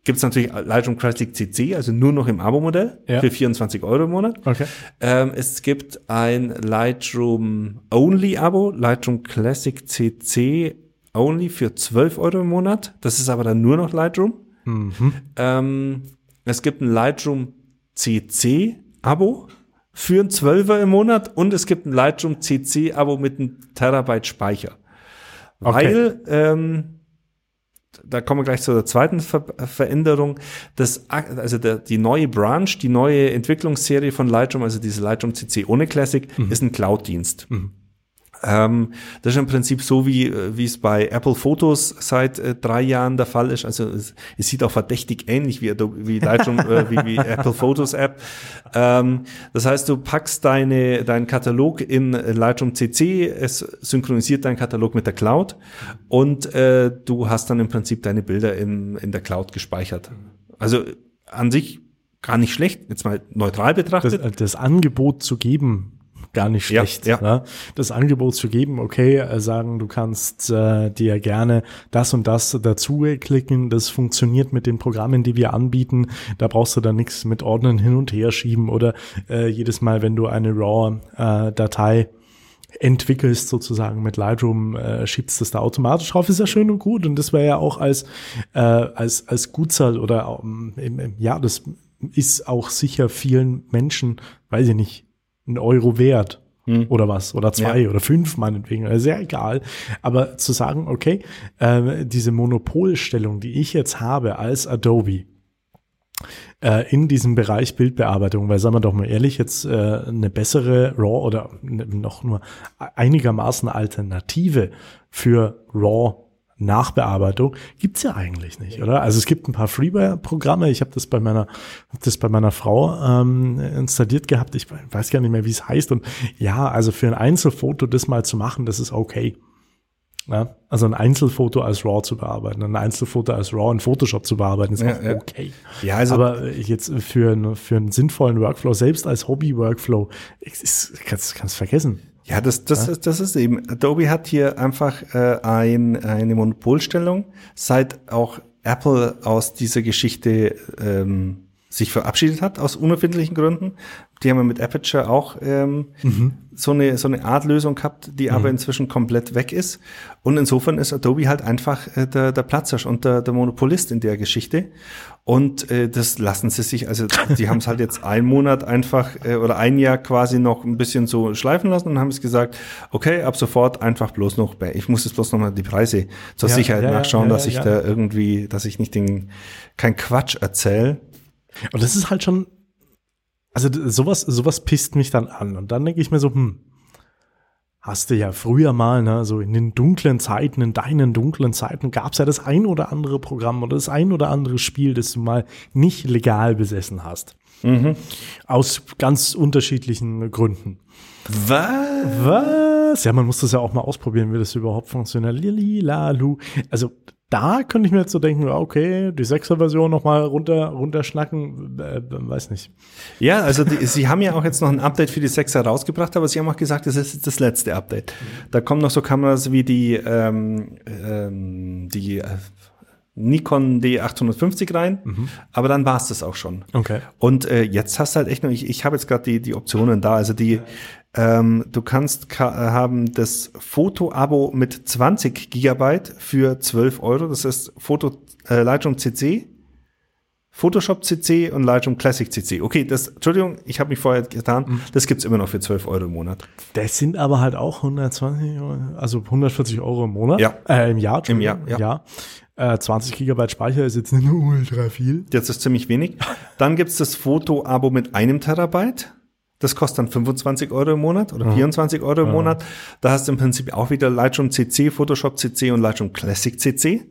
gibt es natürlich Lightroom Classic CC, also nur noch im Abo-Modell ja. für 24 Euro im Monat. Okay. Ähm, es gibt ein Lightroom Only Abo, Lightroom Classic CC Only für 12 Euro im Monat. Das ist aber dann nur noch Lightroom. Mhm. Ähm, es gibt ein Lightroom CC Abo für ein 12er im Monat und es gibt ein Lightroom CC Abo mit einem Terabyte Speicher. Okay. Weil ähm, da kommen wir gleich zur zweiten Ver Veränderung. Das, also der, die neue Branch, die neue Entwicklungsserie von Lightroom, also diese Lightroom CC ohne Classic, mhm. ist ein Cloud-Dienst. Mhm. Ähm, das ist im Prinzip so, wie, äh, wie es bei Apple Photos seit äh, drei Jahren der Fall ist. Also es, es sieht auch verdächtig ähnlich wie, wie Lightroom, äh, wie, wie Apple Photos App. Ähm, das heißt, du packst deine, deinen Katalog in Lightroom CC, es synchronisiert deinen Katalog mit der Cloud und äh, du hast dann im Prinzip deine Bilder in, in der Cloud gespeichert. Also an sich gar nicht schlecht, jetzt mal neutral betrachtet. Das, das Angebot zu geben, gar nicht schlecht, ja, ja. Ne? das Angebot zu geben, okay, äh, sagen, du kannst äh, dir gerne das und das dazu klicken, das funktioniert mit den Programmen, die wir anbieten, da brauchst du dann nichts mit Ordnen hin und her schieben oder äh, jedes Mal, wenn du eine RAW-Datei äh, entwickelst sozusagen mit Lightroom, äh, schiebst das da automatisch drauf, ist ja schön und gut und das wäre ja auch als äh, als als Gutzahl oder ähm, ja, das ist auch sicher vielen Menschen, weiß ich nicht, ein Euro wert hm. oder was oder zwei ja. oder fünf meinetwegen, also sehr egal. Aber zu sagen, okay, äh, diese Monopolstellung, die ich jetzt habe als Adobe, äh, in diesem Bereich Bildbearbeitung, weil sagen wir doch mal ehrlich, jetzt äh, eine bessere RAW oder noch nur einigermaßen Alternative für RAW Nachbearbeitung gibt's ja eigentlich nicht, oder? Also es gibt ein paar Freeware-Programme. Ich habe das bei meiner, hab das bei meiner Frau ähm, installiert gehabt. Ich weiß gar nicht mehr, wie es heißt. Und ja, also für ein Einzelfoto das mal zu machen, das ist okay. Ja, also ein Einzelfoto als RAW zu bearbeiten, ein Einzelfoto als RAW in Photoshop zu bearbeiten, ist ja, auch okay. Ja, also Aber jetzt für, einen für einen sinnvollen Workflow, selbst als Hobby-Workflow, kannst du vergessen. Ja, das, das, ja? das ist eben. Adobe hat hier einfach äh, ein, eine Monopolstellung, seit auch Apple aus dieser Geschichte ähm, sich verabschiedet hat, aus unerfindlichen Gründen. Die haben wir mit Aperture auch ähm, mhm. so, eine, so eine Art Lösung gehabt, die mhm. aber inzwischen komplett weg ist. Und insofern ist Adobe halt einfach äh, der, der Platzhirsch und der, der Monopolist in der Geschichte. Und äh, das lassen sie sich, also die haben es halt jetzt einen Monat einfach äh, oder ein Jahr quasi noch ein bisschen so schleifen lassen und haben es gesagt, okay, ab sofort einfach bloß noch bei, ich muss jetzt bloß noch mal die Preise zur ja, Sicherheit ja, nachschauen, ja, dass ich da irgendwie, dass ich nicht den, kein Quatsch erzähle. Und das ist halt schon, also sowas, sowas pisst mich dann an. Und dann denke ich mir so, hm, hast du ja früher mal, ne, so in den dunklen Zeiten, in deinen dunklen Zeiten, gab's ja das ein oder andere Programm oder das ein oder andere Spiel, das du mal nicht legal besessen hast. Mhm. Aus ganz unterschiedlichen Gründen. Was? Was? Ja, man muss das ja auch mal ausprobieren, wie das überhaupt funktioniert. Lili, lalu. Also da könnte ich mir jetzt so denken, okay, die Sechser-Version nochmal runter, runterschnacken, äh, weiß nicht. Ja, also die, sie haben ja auch jetzt noch ein Update für die Sechser rausgebracht, aber sie haben auch gesagt, das ist das letzte Update. Da kommen noch so Kameras wie die, ähm, ähm, die äh, Nikon D850 rein, mhm. aber dann war es das auch schon. Okay. Und äh, jetzt hast du halt echt noch, ich, ich habe jetzt gerade die, die Optionen da, also die ähm, du kannst haben das Foto-Abo mit 20 Gigabyte für 12 Euro. Das ist Foto äh, Lightroom CC, Photoshop CC und Lightroom Classic CC. Okay, das, Entschuldigung, ich habe mich vorher getan. Mhm. Das gibt's immer noch für 12 Euro im Monat. Das sind aber halt auch 120, also 140 Euro im Monat. Ja. Äh, Im Jahr. Im Jahr, ja. ja. Äh, 20 Gigabyte Speicher ist jetzt nicht ultra viel. Jetzt ist ziemlich wenig. Dann gibt's das Foto-Abo mit einem Terabyte. Das kostet dann 25 Euro im Monat oder mhm. 24 Euro im mhm. Monat. Da hast du im Prinzip auch wieder Lightroom CC, Photoshop CC und Lightroom Classic CC.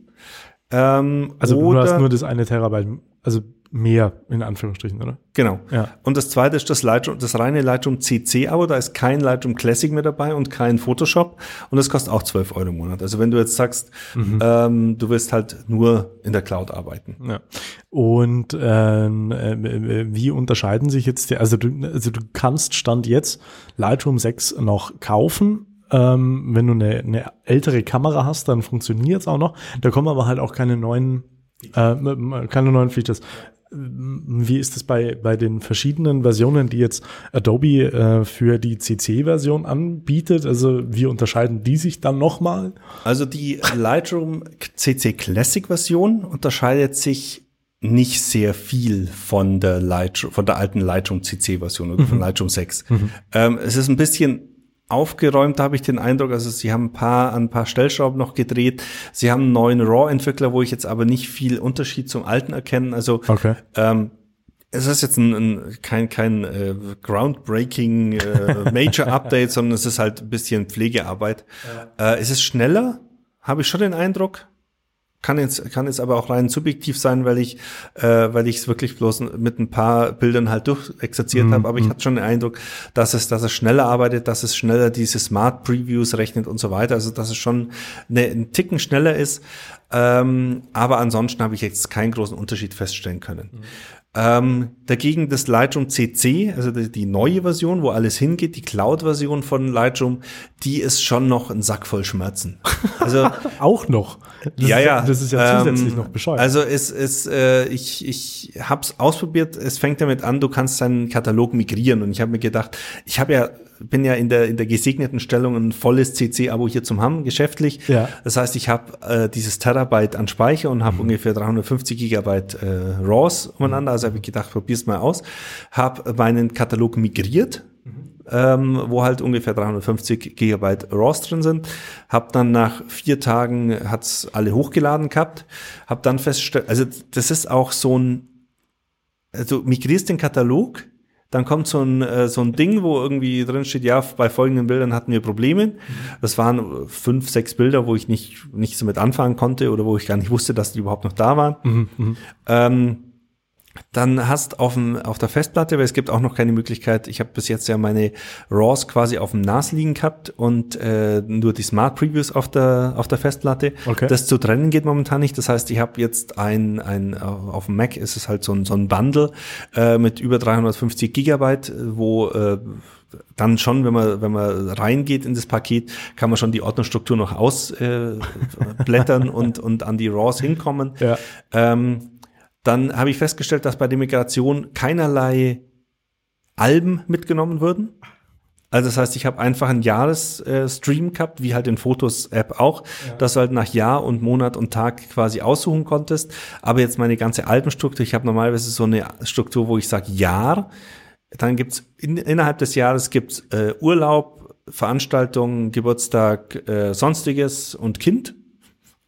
Ähm, also du hast nur das eine Terabyte, also mehr in Anführungsstrichen, oder? Genau. Ja. Und das zweite ist das Lightroom, das reine Lightroom CC-Abo. Da ist kein Lightroom Classic mehr dabei und kein Photoshop. Und das kostet auch 12 Euro im Monat. Also wenn du jetzt sagst, mhm. ähm, du wirst halt nur in der Cloud arbeiten. Ja. Und ähm, äh, wie unterscheiden sich jetzt die, also du, also du kannst Stand jetzt Lightroom 6 noch kaufen, ähm, wenn du eine, eine ältere Kamera hast, dann funktioniert es auch noch. Da kommen aber halt auch keine neuen äh, keine neuen Features. Wie ist es bei, bei den verschiedenen Versionen, die jetzt Adobe äh, für die CC-Version anbietet? Also wie unterscheiden die sich dann nochmal? Also die Lightroom CC Classic-Version unterscheidet sich nicht sehr viel von der Lightroom, von der alten Lightroom CC-Version oder mhm. von Lightroom 6. Mhm. Ähm, es ist ein bisschen aufgeräumt, habe ich den Eindruck. Also sie haben ein paar, an ein paar Stellschrauben noch gedreht. Sie haben einen neuen RAW-Entwickler, wo ich jetzt aber nicht viel Unterschied zum alten erkenne. Also okay. ähm, es ist jetzt ein, ein kein kein äh, groundbreaking äh, Major Update, sondern es ist halt ein bisschen Pflegearbeit. Ja. Äh, es ist schneller, habe ich schon den Eindruck. Kann jetzt, kann jetzt aber auch rein subjektiv sein, weil ich, äh, weil ich es wirklich bloß mit ein paar Bildern halt durchexerziert mhm. habe. Aber ich mhm. hatte schon den Eindruck, dass es, dass es schneller arbeitet, dass es schneller diese Smart Previews rechnet und so weiter. Also dass es schon eine, ein Ticken schneller ist. Ähm, aber ansonsten habe ich jetzt keinen großen Unterschied feststellen können. Mhm. Ähm, dagegen das Lightroom CC, also die, die, neue Version, wo alles hingeht, die Cloud-Version von Lightroom, die ist schon noch ein Sack voll Schmerzen. Also auch noch. Das ja, ja. Das ist ja zusätzlich ähm, noch bescheuert. Also es ist, äh, ich, ich habe es ausprobiert. Es fängt damit an, du kannst deinen Katalog migrieren und ich habe mir gedacht, ich habe ja bin ja in der, in der gesegneten Stellung, ein volles CC-Abo hier zum haben, geschäftlich. Ja. Das heißt, ich habe äh, dieses Terabyte an Speicher und habe mhm. ungefähr 350 Gigabyte äh, RAWs umeinander. Also habe ich gedacht, probier's mal aus. Habe meinen Katalog migriert, mhm. ähm, wo halt ungefähr 350 Gigabyte RAWs drin sind. Hab dann nach vier Tagen hat's alle hochgeladen gehabt. Hab dann festgestellt, also das ist auch so ein, also migrierst den Katalog, dann kommt so ein, äh, so ein Ding, wo irgendwie drin steht, ja, bei folgenden Bildern hatten wir Probleme. Das waren fünf, sechs Bilder, wo ich nicht, nicht so mit anfangen konnte oder wo ich gar nicht wusste, dass die überhaupt noch da waren. Mhm, mhm. ähm, dann hast auf, dem, auf der Festplatte, weil es gibt auch noch keine Möglichkeit, ich habe bis jetzt ja meine RAWs quasi auf dem NAS liegen gehabt und äh, nur die Smart Previews auf der, auf der Festplatte. Okay. Das zu trennen geht momentan nicht. Das heißt, ich habe jetzt ein, ein, auf dem Mac ist es halt so ein, so ein Bundle äh, mit über 350 Gigabyte, wo äh, dann schon, wenn man, wenn man reingeht in das Paket, kann man schon die Ordnerstruktur noch ausblättern äh, und, und an die RAWs hinkommen. Ja. Ähm, dann habe ich festgestellt, dass bei der Migration keinerlei Alben mitgenommen würden. Also das heißt, ich habe einfach einen Jahresstream äh, gehabt, wie halt in Fotos-App auch, ja. dass du halt nach Jahr und Monat und Tag quasi aussuchen konntest. Aber jetzt meine ganze Albenstruktur, ich habe normalerweise so eine Struktur, wo ich sage Jahr. Dann gibt's in, innerhalb des Jahres gibt's äh, Urlaub, Veranstaltungen, Geburtstag, äh, sonstiges und Kind.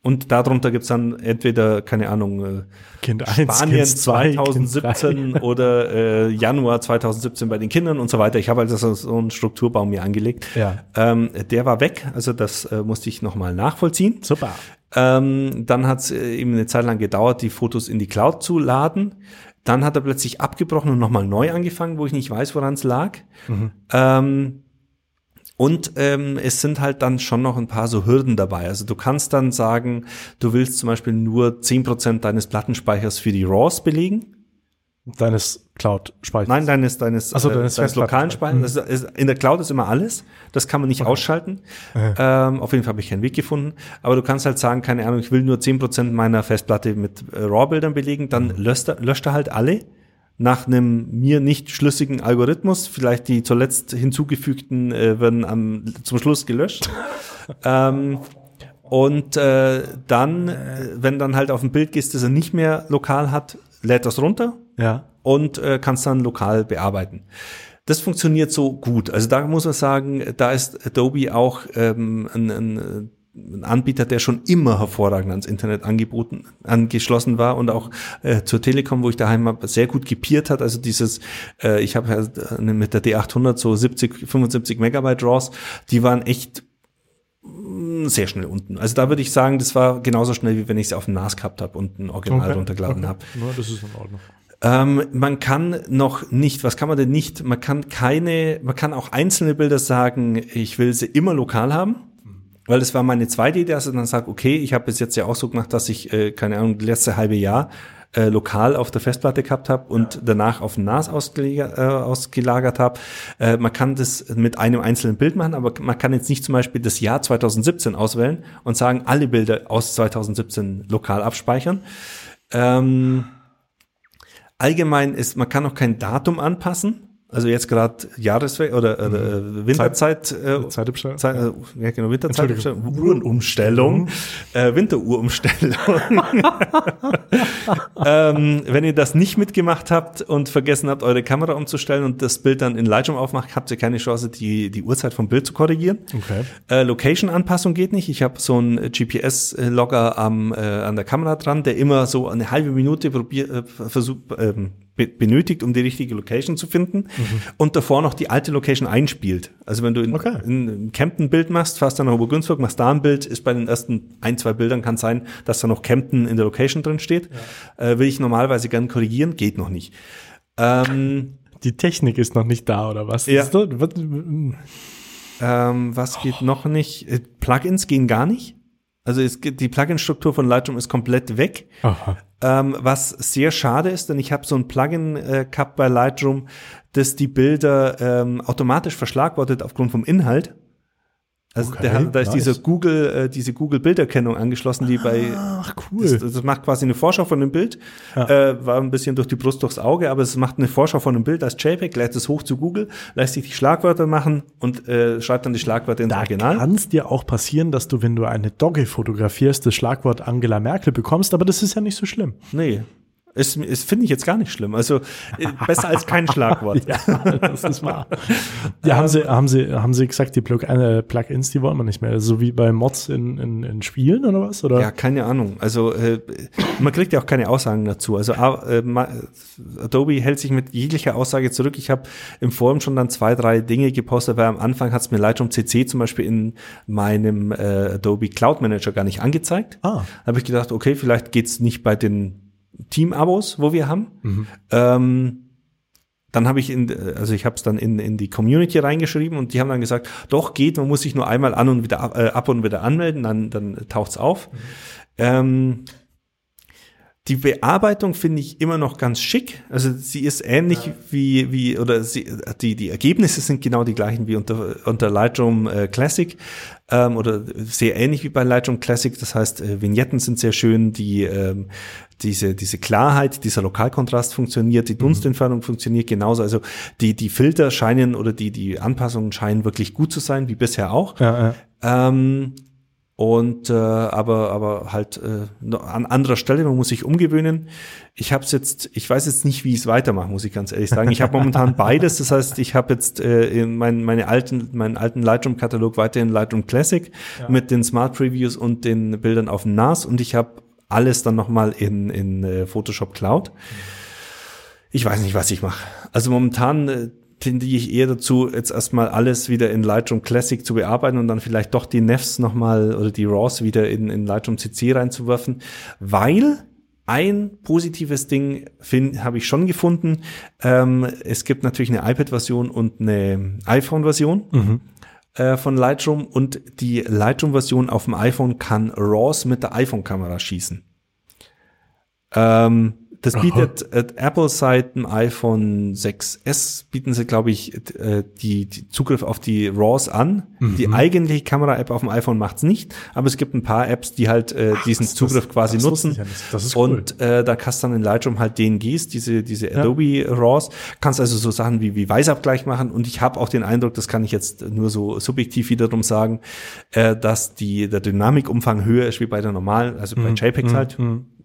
Und darunter gibt's dann entweder, keine Ahnung, äh, kind 1, Spanien 2, 2017 kind oder äh, Januar 2017 bei den Kindern und so weiter. Ich habe also so einen Strukturbaum mir angelegt. Ja. Ähm, der war weg, also das äh, musste ich nochmal nachvollziehen. Super. Ähm, dann hat's äh, eben eine Zeit lang gedauert, die Fotos in die Cloud zu laden. Dann hat er plötzlich abgebrochen und nochmal neu angefangen, wo ich nicht weiß, woran es lag. Mhm. Ähm, und ähm, es sind halt dann schon noch ein paar so Hürden dabei. Also du kannst dann sagen, du willst zum Beispiel nur zehn Prozent deines Plattenspeichers für die RAWs belegen. Deines Cloud-Speichers? Nein, deines, deines, so, deines, äh, deines lokalen Speichers. Mhm. in der Cloud ist immer alles. Das kann man nicht okay. ausschalten. Ja. Ähm, auf jeden Fall habe ich keinen Weg gefunden. Aber du kannst halt sagen, keine Ahnung, ich will nur zehn Prozent meiner Festplatte mit äh, RAW-Bildern belegen. Dann mhm. löscht er, löscht er halt alle nach einem mir nicht schlüssigen Algorithmus. Vielleicht die zuletzt hinzugefügten äh, werden am, zum Schluss gelöscht. ähm, und äh, dann, äh, wenn dann halt auf ein Bild gehst, das er nicht mehr lokal hat, lädt das runter ja. und äh, kannst dann lokal bearbeiten. Das funktioniert so gut. Also da muss man sagen, da ist Adobe auch ähm, ein, ein ein Anbieter, der schon immer hervorragend ans Internet angeboten, angeschlossen war und auch äh, zur Telekom, wo ich daheim hab, sehr gut gepiert hat. Also dieses, äh, ich habe äh, mit der D800 so 70, 75 Megabyte RAWs, die waren echt mm, sehr schnell unten. Also da würde ich sagen, das war genauso schnell, wie wenn ich es auf dem NAS gehabt habe und ein Original okay, runtergeladen okay. habe. Ja, das ist in Ordnung. Ähm, man kann noch nicht, was kann man denn nicht? Man kann keine, man kann auch einzelne Bilder sagen, ich will sie immer lokal haben weil das war meine zweite Idee, dass ich dann sage, okay, ich habe bis jetzt ja auch so gemacht, dass ich, äh, keine Ahnung, das letzte halbe Jahr äh, lokal auf der Festplatte gehabt habe und ja. danach auf dem NAS ausgelagert, äh, ausgelagert habe. Äh, man kann das mit einem einzelnen Bild machen, aber man kann jetzt nicht zum Beispiel das Jahr 2017 auswählen und sagen, alle Bilder aus 2017 lokal abspeichern. Ähm, allgemein ist, man kann auch kein Datum anpassen. Also jetzt gerade Jahreswechsel oder, oder mhm. äh, Winterzeit, äh, Zeitumstellung. Zeit, äh, ja genau, Winterzeitumstellung, Uhrenumstellung, mhm. äh, Winteruhrumstellung. ähm, wenn ihr das nicht mitgemacht habt und vergessen habt, eure Kamera umzustellen und das Bild dann in Lightroom aufmacht, habt ihr keine Chance, die, die Uhrzeit vom Bild zu korrigieren. Okay. Äh, Location-Anpassung geht nicht. Ich habe so einen GPS-Logger am äh, an der Kamera dran, der immer so eine halbe Minute probiert, äh, versucht, ähm, benötigt, um die richtige Location zu finden mhm. und davor noch die alte Location einspielt. Also wenn du in, okay. in, in Kempten ein Bild machst, fährst dann nach Obergünzburg, machst da ein Bild, ist bei den ersten ein, zwei Bildern kann sein, dass da noch Kempten in der Location drin steht. Ja. Äh, will ich normalerweise gern korrigieren, geht noch nicht. Ähm, die Technik ist noch nicht da, oder was? Ja. Ähm, was geht oh. noch nicht? Äh, Plugins gehen gar nicht. Also es gibt, die Plugin-Struktur von Lightroom ist komplett weg. Ähm, was sehr schade ist, denn ich habe so ein Plugin äh, gehabt bei Lightroom, das die Bilder ähm, automatisch verschlagwortet aufgrund vom Inhalt. Also Okay, der, da ist nice. diese Google, äh, diese Google Bilderkennung angeschlossen, die bei Ach, das, das macht quasi eine Vorschau von dem Bild. Äh, war ein bisschen durch die Brust durchs Auge, aber es macht eine Vorschau von dem Bild als JPEG, lädt es hoch zu Google, lässt sich die Schlagwörter machen und äh, schreibt dann die Schlagwörter ins Da Original. kann es dir auch passieren, dass du, wenn du eine Dogge fotografierst, das Schlagwort Angela Merkel bekommst, aber das ist ja nicht so schlimm. Nee. Ist, ist finde ich jetzt gar nicht schlimm. Also äh, besser als kein Schlagwort. Ja, das ist wahr. Ja, haben sie, haben sie, haben sie gesagt, die äh, Plugins, die wollen wir nicht mehr. So wie bei Mods in, in, in Spielen oder was? Oder? Ja, keine Ahnung. Also äh, man kriegt ja auch keine Aussagen dazu. Also äh, Adobe hält sich mit jeglicher Aussage zurück. Ich habe im Forum schon dann zwei, drei Dinge gepostet, weil am Anfang hat es mir Lightroom CC zum Beispiel in meinem äh, Adobe Cloud Manager gar nicht angezeigt. Ah. habe ich gedacht, okay, vielleicht geht's nicht bei den Team-Abos, wo wir haben. Ähm, dann habe ich in, also ich habe es dann in, in die Community reingeschrieben und die haben dann gesagt, doch geht, man muss sich nur einmal an und wieder ab, äh, ab und wieder anmelden, dann, dann taucht's auf. Ähm, die Bearbeitung finde ich immer noch ganz schick. Also sie ist ähnlich wie, wie, oder sie, die, die Ergebnisse sind genau die gleichen wie unter, unter Lightroom äh, Classic ähm, oder sehr ähnlich wie bei Lightroom Classic. Das heißt, äh, Vignetten sind sehr schön, die, ähm, diese, diese Klarheit, dieser Lokalkontrast funktioniert, die Dunstentfernung funktioniert genauso. Also die, die Filter scheinen oder die, die Anpassungen scheinen wirklich gut zu sein, wie bisher auch. Ja, ja. Ähm, und äh, aber aber halt äh, an anderer Stelle, man muss sich umgewöhnen. Ich habe jetzt, ich weiß jetzt nicht, wie ich es weitermache, muss ich ganz ehrlich sagen. Ich habe momentan beides, das heißt, ich habe jetzt äh, in mein, meine alten, meinen alten Lightroom-Katalog weiterhin Lightroom Classic mit den Smart Previews und den Bildern auf dem NAS und ich habe alles dann nochmal in, in äh, Photoshop Cloud. Ich weiß nicht, was ich mache. Also momentan äh, tendiere ich eher dazu, jetzt erstmal alles wieder in Lightroom Classic zu bearbeiten und dann vielleicht doch die Nefs nochmal oder die RAWs wieder in, in Lightroom CC reinzuwerfen, weil ein positives Ding habe ich schon gefunden. Ähm, es gibt natürlich eine iPad-Version und eine iPhone-Version äh, von Lightroom und die Lightroom-Version auf dem iPhone kann RAWs mit der iPhone-Kamera schießen. Ähm, das bietet äh, Apple seit dem iPhone 6S bieten sie, glaube ich, äh, die, die Zugriff auf die RAWs an. Die eigentliche Kamera-App auf dem iPhone macht's nicht, aber es gibt ein paar Apps, die halt äh, diesen das- Zugriff quasi das nutzen. ja. Das ist cool. Und äh, da kannst du dann in Lightroom halt DNGs, diese diese Adobe RAWs, kannst also so Sachen wie wie Weißabgleich machen. Und ich habe auch den Eindruck, das kann ich jetzt nur so subjektiv wiederum sagen, äh, dass die der Dynamikumfang höher ist wie bei der normalen, also Mhm. bei JPEGs halt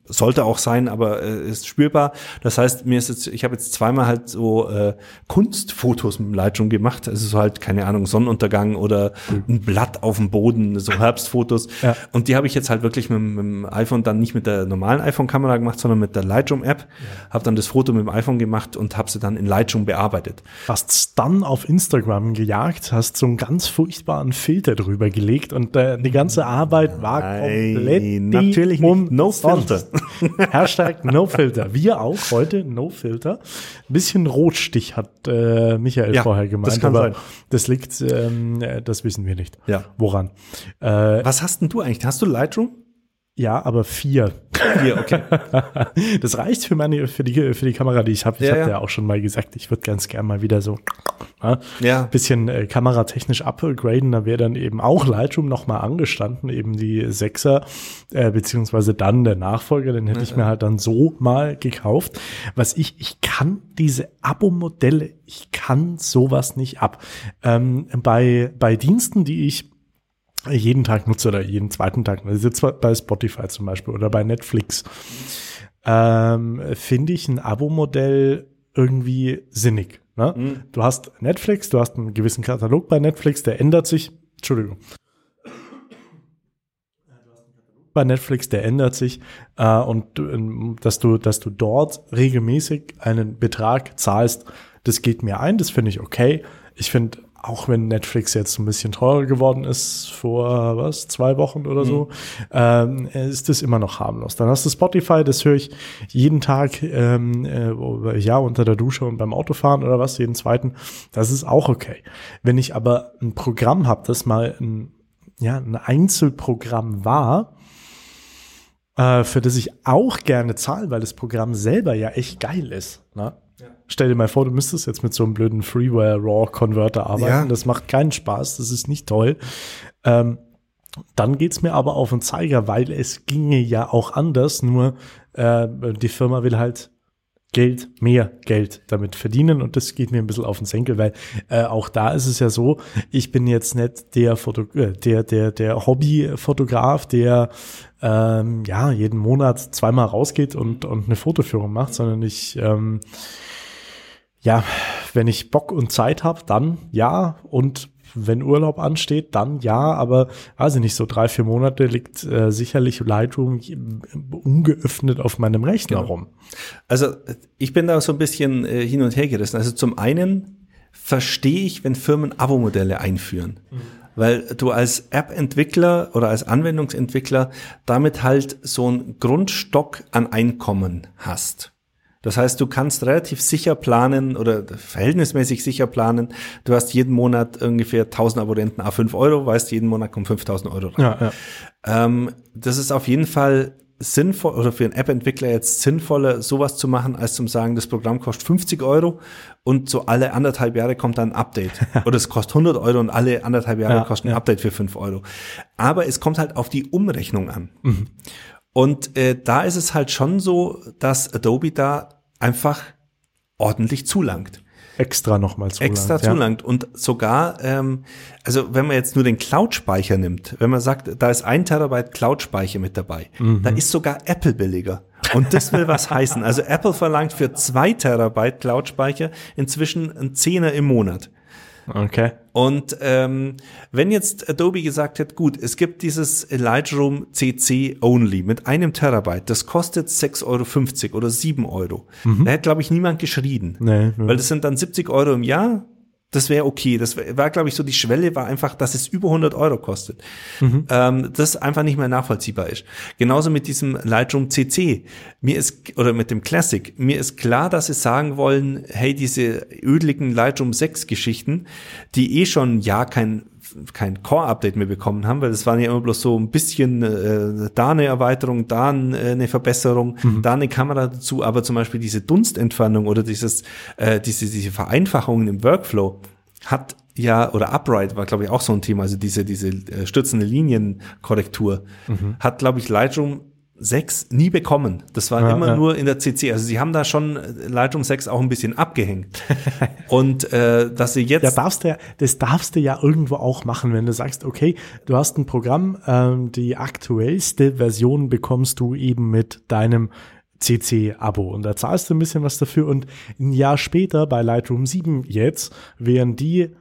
sollte auch sein, aber äh, ist spürbar. Das heißt, mir ist jetzt, ich habe jetzt zweimal halt so äh, Kunstfotos mit dem Lightroom gemacht. Also so halt, keine Ahnung, Sonnenuntergang oder ein Blatt auf dem Boden, so Herbstfotos. Ja. Und die habe ich jetzt halt wirklich mit, mit dem iPhone dann nicht mit der normalen iPhone-Kamera gemacht, sondern mit der Lightroom-App. Habe dann das Foto mit dem iPhone gemacht und habe sie dann in Lightroom bearbeitet. Hast dann auf Instagram gejagt, hast so einen ganz furchtbaren Filter drüber gelegt und äh, die ganze Arbeit war Nein, komplett natürlich nicht. No. Filter. Hashtag No Filter. Wir auch heute No Filter. Ein bisschen Rotstich hat äh, Michael Ja, vorher gemeint, das kann aber sein. das liegt, ähm, äh, das wissen wir nicht. Ja. Woran? Äh, Was hast denn du eigentlich? Hast du Lightroom? Ja, aber vier. Hier, okay. Das reicht für meine, für die, für die Kamera, die ich habe. Ich Ja, habe ja. ja auch schon mal gesagt, ich würde ganz gern mal wieder so ja, Ja. bisschen äh, kameratechnisch upgraden. Da wäre dann eben auch Lightroom nochmal angestanden, eben die 6er, äh, beziehungsweise dann der Nachfolger, den hätte ich mir halt dann so mal gekauft. Was ich, ich kann diese Abo-Modelle, ich kann sowas nicht ab. Ähm, bei, bei Diensten, die ich jeden Tag nutze oder jeden zweiten Tag. Also jetzt bei Spotify zum Beispiel oder bei Netflix. Ähm, finde ich ein Abo-Modell irgendwie sinnig. Ne? Du hast Netflix, du hast einen gewissen Katalog bei Netflix, der ändert sich. Entschuldigung. Bei Netflix, der ändert sich äh, und ähm, dass du, dass du dort regelmäßig einen Betrag zahlst, das geht mir ein, das finde ich okay. Ich finde, auch wenn Netflix jetzt ein bisschen teurer geworden ist vor was zwei Wochen oder so, ähm, ist das immer noch harmlos. Dann hast du Spotify, das höre ich jeden Tag, ähm, äh, ja unter der Dusche und beim Autofahren oder was jeden zweiten. Das ist auch okay. Wenn ich aber ein Programm habe, das mal ein ja, ein Einzelprogramm war, äh, für das ich auch gerne zahle, weil das Programm selber ja echt geil ist. Ne? Stell dir mal vor, du müsstest jetzt mit so einem blöden Freeware-RAW-Converter arbeiten. Ja. Das macht keinen Spaß, das ist nicht toll. Ähm, dann geht's mir aber auf den Zeiger, weil es ginge ja auch anders, nur äh, die Firma will halt Geld, mehr Geld damit verdienen und das geht mir ein bisschen auf den Senkel, weil äh, auch da ist es ja so, ich bin jetzt nicht der Foto äh, der der der Hobbyfotograf, der ähm, ja jeden Monat zweimal rausgeht und und eine Fotoführung macht, sondern ich ähm, ja, wenn ich Bock und Zeit habe, dann ja und wenn Urlaub ansteht, dann ja, aber weiß ich nicht, so drei, vier Monate liegt äh, sicherlich Lightroom ungeöffnet auf meinem Rechner genau. rum. Also ich bin da so ein bisschen äh, hin und her gerissen. Also zum einen verstehe ich, wenn Firmen Abo-Modelle einführen. Mhm. Weil du als App-Entwickler oder als Anwendungsentwickler damit halt so einen Grundstock an Einkommen hast. Das heißt, du kannst relativ sicher planen oder verhältnismäßig sicher planen. Du hast jeden Monat ungefähr 1000 Abonnenten a 5 Euro, weißt, jeden Monat kommen 5000 Euro rein. Ja, ja. Ähm, das ist auf jeden Fall sinnvoll oder für einen App-Entwickler jetzt sinnvoller, sowas zu machen, als zum sagen, das Programm kostet 50 Euro und so alle anderthalb Jahre kommt dann ein Update. oder es kostet 100 Euro und alle anderthalb Jahre ja, kostet ein Update für 5 Euro. Aber es kommt halt auf die Umrechnung an. Mhm. Und äh, da ist es halt schon so, dass Adobe da einfach ordentlich zulangt. Extra nochmal zulangt. Extra zulangt. Ja. Und sogar, ähm, also wenn man jetzt nur den Cloud-Speicher nimmt, wenn man sagt, da ist ein Terabyte Cloud-Speicher mit dabei, mhm. da ist sogar Apple billiger. Und das will was heißen. Also Apple verlangt für zwei Terabyte Cloud-Speicher inzwischen einen Zehner im Monat. Okay. Und ähm, wenn jetzt Adobe gesagt hätte, gut, es gibt dieses Lightroom CC Only mit einem Terabyte, das kostet 6,50 Euro oder 7 Euro. Mhm. Da hätte, glaube ich, niemand geschrien. Nee, nee. Weil das sind dann 70 Euro im Jahr das wäre okay. Das war, glaube ich, so die Schwelle war einfach, dass es über 100 Euro kostet. Mhm. Ähm, das einfach nicht mehr nachvollziehbar ist. Genauso mit diesem Lightroom CC. Mir ist, oder mit dem Classic. Mir ist klar, dass sie sagen wollen, hey, diese ödeligen Lightroom 6 Geschichten, die eh schon ja kein kein Core-Update mehr bekommen haben, weil das waren ja immer bloß so ein bisschen äh, da eine Erweiterung, da äh, eine Verbesserung, mhm. da eine Kamera dazu, aber zum Beispiel diese Dunstentfernung oder dieses, äh, diese, diese Vereinfachungen im Workflow hat ja, oder Upright war, glaube ich, auch so ein Thema, also diese, diese äh, stürzende Linienkorrektur, mhm. hat, glaube ich, Lightroom 6 nie bekommen. Das war ja, immer ja. nur in der CC. Also sie haben da schon äh, Leitung 6 auch ein bisschen abgehängt. Und äh, dass sie jetzt. Ja, darfst du, das darfst du ja irgendwo auch machen, wenn du sagst, okay, du hast ein Programm, ähm, die aktuellste Version bekommst du eben mit deinem CC-Abo und da zahlst du ein bisschen was dafür und ein Jahr später bei Lightroom 7 jetzt wären die,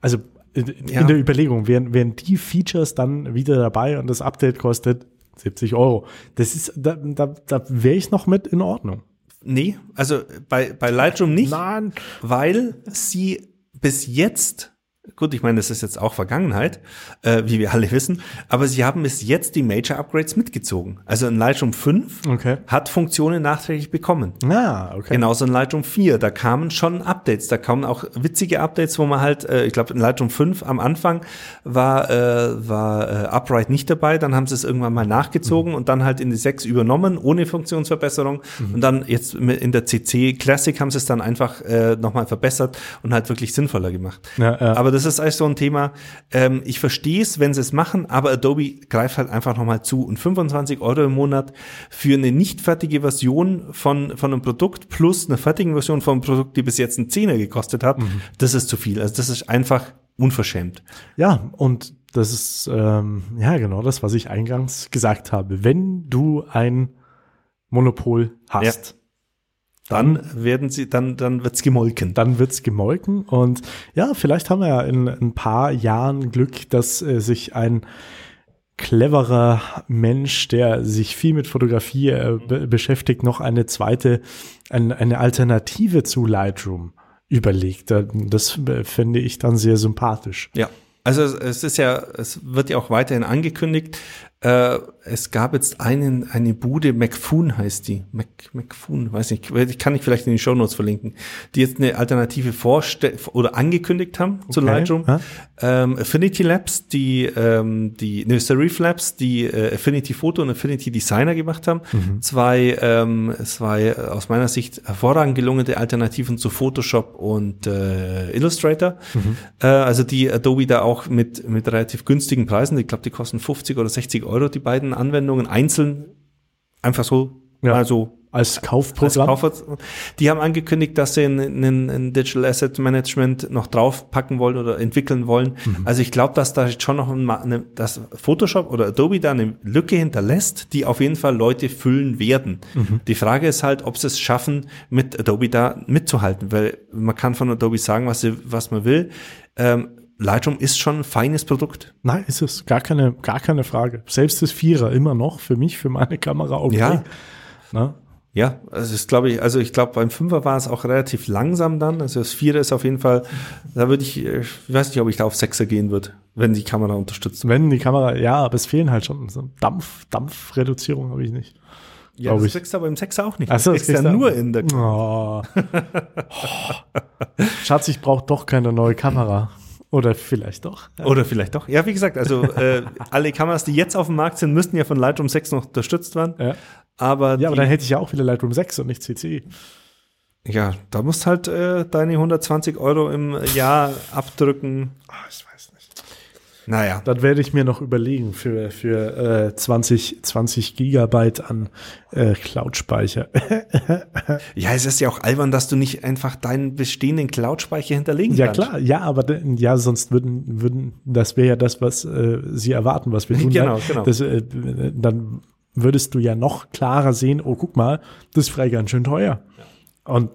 also in ja. der Überlegung, wären, wären die Features dann wieder dabei und das Update kostet 70 Euro. Das ist, da, da, da wäre ich noch mit in Ordnung. Nee, also bei, bei Lightroom nicht. Nein. Weil sie bis jetzt Gut, ich meine, das ist jetzt auch Vergangenheit, äh, wie wir alle wissen, aber sie haben bis jetzt die Major Upgrades mitgezogen. Also ein Lightroom 5 okay. hat Funktionen nachträglich bekommen. Ah, okay. Genauso ein Lightroom 4, da kamen schon Updates, da kamen auch witzige Updates, wo man halt, äh, ich glaube, in Lightroom 5 am Anfang war, äh, war äh, Upright nicht dabei, dann haben sie es irgendwann mal nachgezogen mhm. und dann halt in die 6 übernommen, ohne Funktionsverbesserung mhm. und dann jetzt in der CC Classic haben sie es dann einfach äh, nochmal verbessert und halt wirklich sinnvoller gemacht. Ja, ja. Aber das ist eigentlich so ein Thema. Ähm, ich verstehe es, wenn sie es machen, aber Adobe greift halt einfach nochmal zu. Und 25 Euro im Monat für eine nicht fertige Version von, von einem Produkt plus eine fertige Version von einem Produkt, die bis jetzt einen Zehner gekostet hat, mhm. das ist zu viel. Also das ist einfach unverschämt. Ja, und das ist ähm, ja genau das, was ich eingangs gesagt habe. Wenn du ein Monopol hast, ja dann werden sie, dann, dann wird's gemolken. Dann wird's gemolken und ja, vielleicht haben wir ja in ein paar Jahren Glück, dass äh, sich ein cleverer Mensch, der sich viel mit Fotografie äh, be beschäftigt, noch eine zweite, ein, eine Alternative zu Lightroom überlegt. Das äh, finde ich dann sehr sympathisch. Ja. Also es ist ja, es wird ja auch weiterhin angekündigt, Äh, es gab jetzt einen, eine Bude, McFoon heißt die. Mac, McFoon, weiß nicht, ich kann ich vielleicht in die Show Notes verlinken, die jetzt eine Alternative vorstellen oder angekündigt haben okay. zu Lightroom. Ja. Ähm, Affinity Labs, die, ähm, die, ne, Serif Labs, die äh, Affinity Photo und Affinity Designer gemacht haben. Mhm. Zwei, ähm, zwei aus meiner Sicht hervorragend gelungene Alternativen zu Photoshop und äh, Illustrator. Mhm. Äh, also die Adobe da auch mit, mit relativ günstigen Preisen. Ich glaube, die kosten 50 oder 60 Euro, die beiden Anwendungen, einzeln einfach so, ja. also als Kaufprogramm. Als Kauf, die haben angekündigt, dass sie ein, Digital Asset Management noch draufpacken wollen oder entwickeln wollen. Mhm. Also ich glaube, dass da schon noch ein, eine, dass Photoshop oder Adobe da eine Lücke hinterlässt, die auf jeden Fall Leute füllen werden. Mhm. Die Frage ist halt, ob sie es schaffen, mit Adobe da mitzuhalten, weil man kann von Adobe sagen, was, sie, was man will. Ähm, Lightroom ist schon ein feines Produkt. Nein, ist es. Gar keine, gar keine Frage. Selbst das Vierer immer noch für mich, für meine Kamera okay. Ja. Na? Ja, also ist glaube ich, also ich glaube beim Fünfer war es auch relativ langsam dann. Also das Vierer ist auf jeden Fall, da würde ich, ich weiß nicht, ob ich da auf Sechser gehen würde, wenn die Kamera unterstützt. Wenn die Kamera, ja, aber es fehlen halt schon so Dampf, Dampfreduzierung habe ich nicht. Ja, das ich. kriegst du aber im Sechser auch nicht. Ach so, das ja nur in der Kamera. Oh. Schatz, ich brauche doch keine neue Kamera. Oder vielleicht doch. Oder vielleicht doch. Ja, wie gesagt, also äh, alle Kameras, die jetzt auf dem Markt sind, müssten ja von Lightroom 6 noch unterstützt werden. Ja. Aber, ja, aber dann hätte ich ja auch wieder Lightroom 6 und nicht CC. Ja, da musst halt äh, deine 120 Euro im Jahr abdrücken. Oh, ich weiß nicht. Naja. Dann werde ich mir noch überlegen für, für äh, 20, 20 Gigabyte an äh, Cloud-Speicher. ja, es ist ja auch albern, dass du nicht einfach deinen bestehenden Cloud-Speicher hinterlegen ja, kannst. Ja, klar. Ja, aber ja, sonst würden, würden das wäre ja das, was äh, sie erwarten, was wir tun. genau, genau. Das, äh, dann würdest du ja noch klarer sehen, oh, guck mal, das ist frei ganz schön teuer. Ja. Und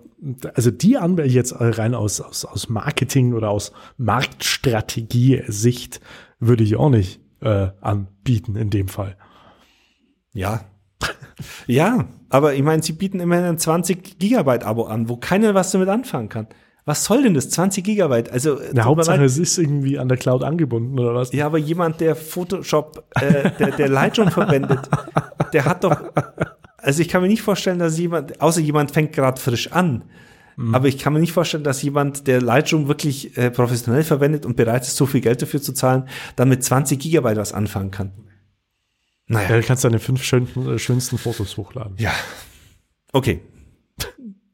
also die Anwälte jetzt rein aus, aus, aus Marketing oder aus Marktstrategie-Sicht würde ich auch nicht äh, anbieten in dem Fall. Ja. ja, aber ich meine, sie bieten immerhin ein 20 Gigabyte Abo an, wo keiner was damit anfangen kann. Was soll denn das? 20 Gigabyte? Also der Hauptsache, es ist irgendwie an der Cloud angebunden oder was? Ja, aber jemand, der Photoshop, äh, der, der Lightroom verwendet, der hat doch. Also ich kann mir nicht vorstellen, dass jemand, außer jemand fängt gerade frisch an, mhm. aber ich kann mir nicht vorstellen, dass jemand, der Lightroom wirklich äh, professionell verwendet und bereit ist, so viel Geld dafür zu zahlen, dann mit 20 Gigabyte was anfangen kann. Naja. Ja, du kannst deine fünf schönsten, äh, schönsten Fotos hochladen. Ja. Okay.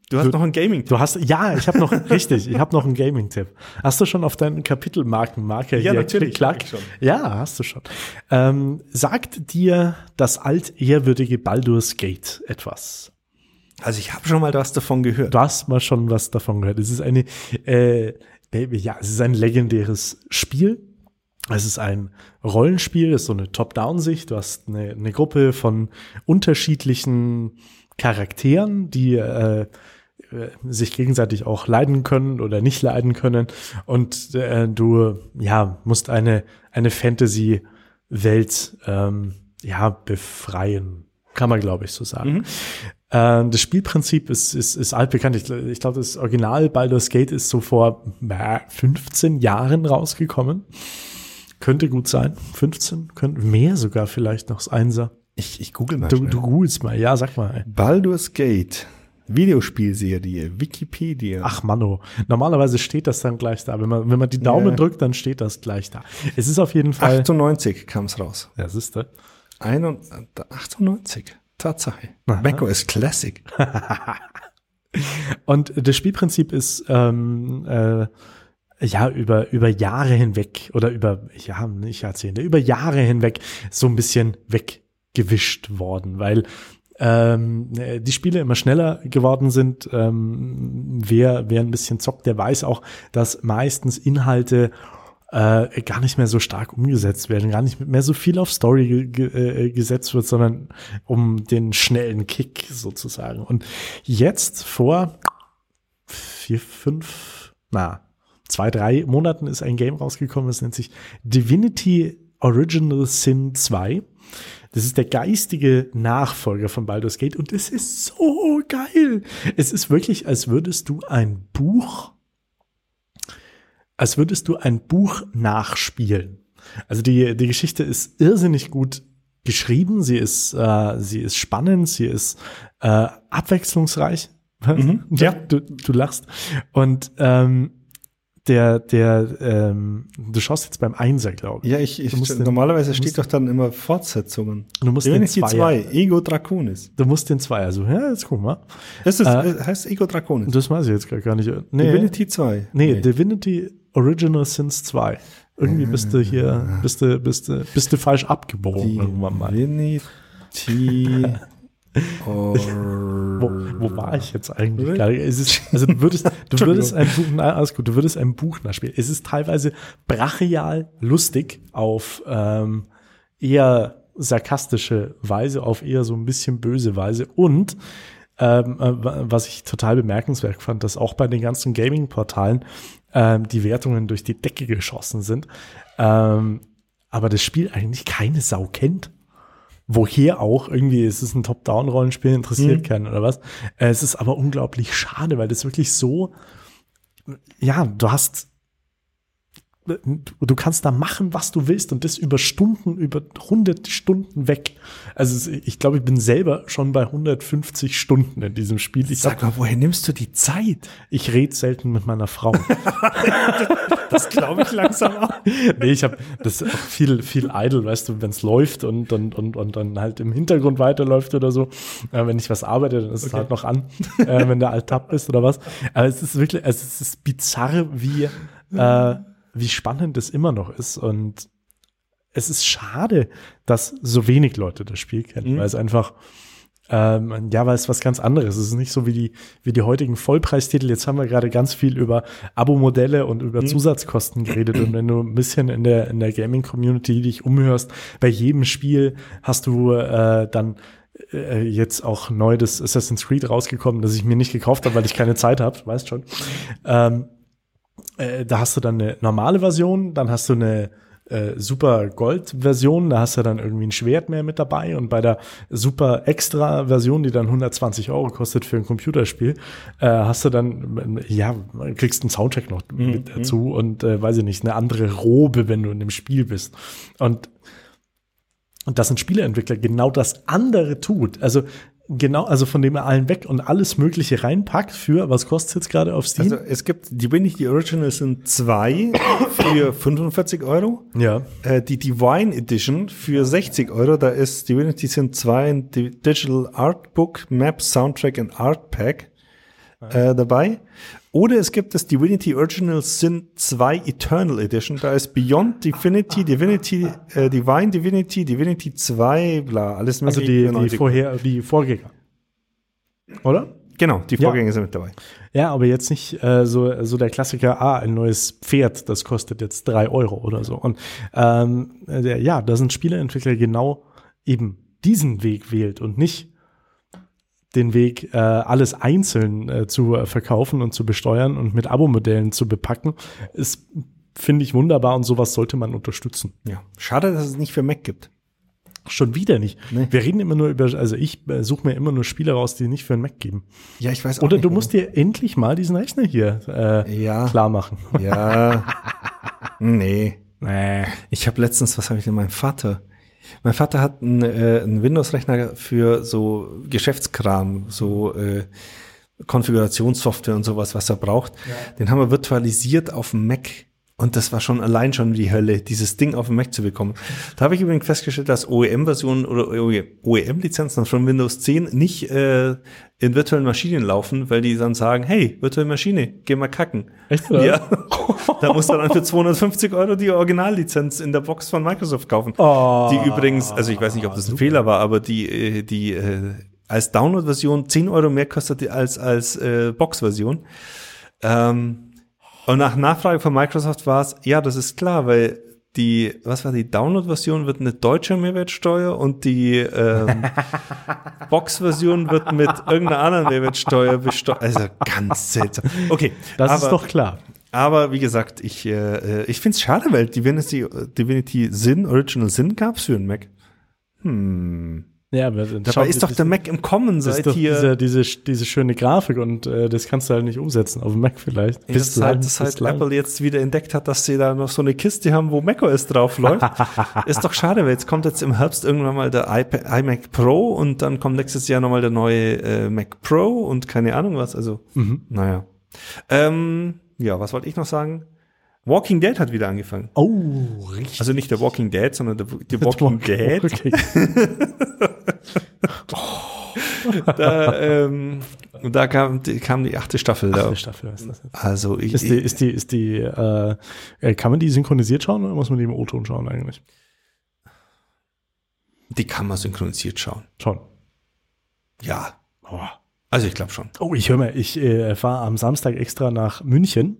Du hast du, noch einen Gaming-Tipp. Du hast, ja, ich habe noch, richtig, ich habe noch einen Gaming-Tipp. Hast du schon auf deinen Kapitelmarkenmarker ja, hier natürlich, Klick, schon. Ja, hast du schon. Ähm, sagt dir das altehrwürdige Baldur's Gate etwas? Also ich habe schon mal was davon gehört. Du hast mal schon was davon gehört. Es ist eine, äh, ja, es ist ein legendäres Spiel. Es ist ein Rollenspiel, es ist so eine Top-Down-Sicht. Du hast eine, eine Gruppe von unterschiedlichen Charakteren, die äh, äh, sich gegenseitig auch leiden können oder nicht leiden können. Und äh, du ja musst eine eine Fantasy Welt ähm, ja befreien. Kann man glaube ich so sagen. Mhm. äh, das Spielprinzip ist ist, ist altbekannt. Ich, ich glaube das Original Baldur's Gate ist so vor äh, 15 Jahren rausgekommen. Könnte gut sein. 15 könnte mehr sogar vielleicht noch das Einser ich, ich google mal du, du googelst mal ja sag mal Baldur's Gate Videospielserie, Wikipedia. Ach Mano, normalerweise steht das dann gleich da. Wenn man, wenn man die Daumen ja. drückt, dann steht das gleich da. Es ist auf jeden Fall. 98 kam es raus. Ja, siehst du. 98. Tatsache. Aha. ist Classic. Und das Spielprinzip ist ähm, äh, ja über über Jahre hinweg oder über ja nicht Jahrzehnte über Jahre hinweg so ein bisschen weggewischt worden, weil ähm, die Spiele immer schneller geworden sind. Ähm, wer, wer ein bisschen zockt, der weiß auch, dass meistens Inhalte äh, gar nicht mehr so stark umgesetzt werden, gar nicht mehr so viel auf Story ge äh, gesetzt wird, sondern um den schnellen Kick sozusagen. Und jetzt vor vier, fünf, na, zwei, drei Monaten ist ein Game rausgekommen, das nennt sich Divinity Original Sin 2. Das ist der geistige Nachfolger von Baldur's Gate und es ist so geil. Es ist wirklich, als würdest du ein Buch, als würdest du ein Buch nachspielen. Also die, die Geschichte ist irrsinnig gut geschrieben, sie ist, äh, sie ist spannend, sie ist äh, abwechslungsreich. Mhm, ja. du, du lachst. Und ähm, der, der, ähm, du schaust jetzt beim Einser, glaube ich. Ja, ich, ich den- normalerweise steht doch dann immer Fortsetzungen. Du musst den Divinity Zweier. 2, Ego Draconis. Du musst den Zweier, also, ja, jetzt guck mal. Das ist, Äh, heißt Ego Draconis. Das weiß ich jetzt gar nicht. Nee, Divinity 2. nee, Divinity Original Sins 2. Irgendwie bist du hier, bist du, bist du, bist du falsch abgebogen irgendwann mal. Divinity. Wo, wo war ich jetzt eigentlich? Gerade? Ist, also du würdest, du würdest ein Buch, nein, alles gut, du würdest ein Buch nachspielen. Es ist teilweise brachial lustig auf ähm, eher sarkastische Weise, auf eher so ein bisschen böse Weise und ähm, äh, wa- was ich total bemerkenswert fand, dass auch bei den ganzen Gaming-Portalen ähm, die Wertungen durch die Decke geschossen sind, ähm, aber das Spiel eigentlich keine Sau kennt. Woher auch, irgendwie, es ist ein Top-Down-Rollenspiel, interessiert keinen oder was. Äh, Es ist aber unglaublich schade, weil das wirklich so, ja, du hast, du kannst da machen, was du willst und das über Stunden, über hundert Stunden weg. Also ich glaube, ich bin selber schon bei 150 Stunden in diesem Spiel. Ich, Sag mal, woher nimmst du die Zeit? ich rede selten mit meiner Frau. Das glaube ich langsam auch. nee, ich habe das auch viel, viel idle, weißt du, wenn es läuft und, und, und, und dann halt im Hintergrund weiterläuft oder so. Äh, wenn ich was arbeite, dann ist es halt noch an, äh, wenn der Alt-Tab ist oder was. Aber es ist wirklich, also es ist bizarr, wie, äh, wie spannend es immer noch ist. Und es ist schade, dass so wenig Leute das Spiel kennen, weil es einfach, ähm, ja, weil es was ganz anderes ist. Es ist nicht so wie die, wie die heutigen Vollpreistitel. Jetzt haben wir gerade ganz viel über Abo-Modelle und über Zusatzkosten geredet. Und wenn du ein bisschen in der, in der Gaming-Community dich umhörst, bei jedem Spiel hast du äh, dann äh, jetzt auch neu das Assassin's Creed rausgekommen, das ich mir nicht gekauft habe, weil ich keine Zeit habe, weißt schon. Ähm, äh, da hast du dann eine normale Version, dann hast du eine äh, Super Gold Version, da hast du dann irgendwie ein Schwert mehr mit dabei und bei der Super Extra Version, die dann 120 Euro kostet für ein Computerspiel, äh, hast du dann, ja, kriegst einen Soundtrack noch mit dazu und äh, weiß ich nicht, eine andere Robe, wenn du in dem Spiel bist. Und und dass ein Spieleentwickler genau das andere tut. Also genau, also von dem er allen weg und alles Mögliche reinpackt für, was kostet jetzt gerade auf Steam? Also es gibt, die bin ich, die Originals sind zwei für 45 Euro. ja. Äh, die Divine Edition für 60 Euro, da ist Divinity sind zwei ein Di- Digital Artbook, Map, Soundtrack und Art Pack äh, dabei. Oder es gibt das Divinity Original Sin 2 Eternal Edition, da ist Beyond Divinity, Divinity, äh, Divine Divinity, Divinity 2, bla, alles Also mögliche die, die, 90. vorher, die Vorgänger. Oder? Genau, die Ja. Vorgänge sind mit dabei. Ja, aber jetzt nicht äh, so, so der Klassiker, ah, ein neues Pferd, das kostet jetzt drei Euro oder so. Und ähm, der, ja, da sind Spieleentwickler genau eben diesen Weg wählt und nicht den Weg, äh, alles einzeln äh, zu äh, verkaufen und zu besteuern und mit Abo-Modellen zu bepacken, ist, finde ich, wunderbar und sowas sollte man unterstützen. Ja. Schade, dass es nicht für Mac gibt. Schon wieder nicht. Nee. Wir reden immer nur über, also ich äh, suche mir immer nur Spiele raus, die nicht für einen Mac geben. Ja, ich weiß auch Oder nicht, du warum. musst dir endlich mal diesen Rechner hier äh, Ja. klar machen. Ja. nee. Nee. Ich habe letztens, was habe ich denn meinem Vater? Mein Vater hat einen, äh, einen Windows-Rechner für so Geschäftskram, so äh, Konfigurationssoftware und sowas, was er braucht. Den haben wir virtualisiert auf dem Mac. Und das war schon allein schon die Hölle, dieses Ding auf dem Mac zu bekommen. Da habe ich übrigens festgestellt, dass OEM-Versionen oder OEM-Lizenzen von Windows 10 nicht äh, in virtuellen Maschinen laufen, weil die dann sagen, hey, virtuelle Maschine, geh mal kacken. Echt, oder? Ja. da musst du dann für 250 Euro die Originallizenz in der Box von Microsoft kaufen. Oh. Die übrigens, also ich weiß nicht, ob das ein Fehler war, aber die, äh, die äh, als Download-Version 10 Euro mehr kostet als als äh, Box-Version. Ähm, und nach Nachfrage von Microsoft war es, ja, das ist klar, weil die, was war die Download-Version wird eine deutsche Mehrwertsteuer und die ähm, Box-Version wird mit irgendeiner anderen Mehrwertsteuer besteuert. Also ganz seltsam. Okay, Das aber, ist doch klar. aber wie gesagt, ich, äh, ich finde es schade, weil Divinity, Divinity Sin, Original Sin gab's für einen Mac. Hm. Ja, aber Dabei ist doch der Mac im Kommen das seit doch hier. diese, diese, diese schöne Grafik und äh, das kannst du halt nicht umsetzen auf dem Mac vielleicht. Ja, das halt, das halt Apple jetzt wieder entdeckt hat, dass sie da noch so eine Kiste haben, wo macOS drauf läuft. ist doch schade, weil jetzt kommt jetzt im Herbst irgendwann mal der iPad, iMac Pro und dann kommt nächstes Jahr nochmal der neue äh, Mac Pro und keine Ahnung was. Also, Mhm. naja. Ähm, ja, was wollte ich noch sagen? Walking Dead hat wieder angefangen. Oh, richtig. Also nicht der Walking Dead, sondern der, der Walking Dead. Okay. Da, ähm, und da kam, die, kam die achte Staffel. Da. Achte Staffel ist das jetzt. Also ich, Ist die, ist die, ist die, äh, äh, kann man die synchronisiert schauen oder muss man die im O-Ton schauen eigentlich? die kann man synchronisiert schauen. Schon. Ja, Oh, also ich glaube schon. oh ich höre mal, ich äh, fahre am Samstag extra nach München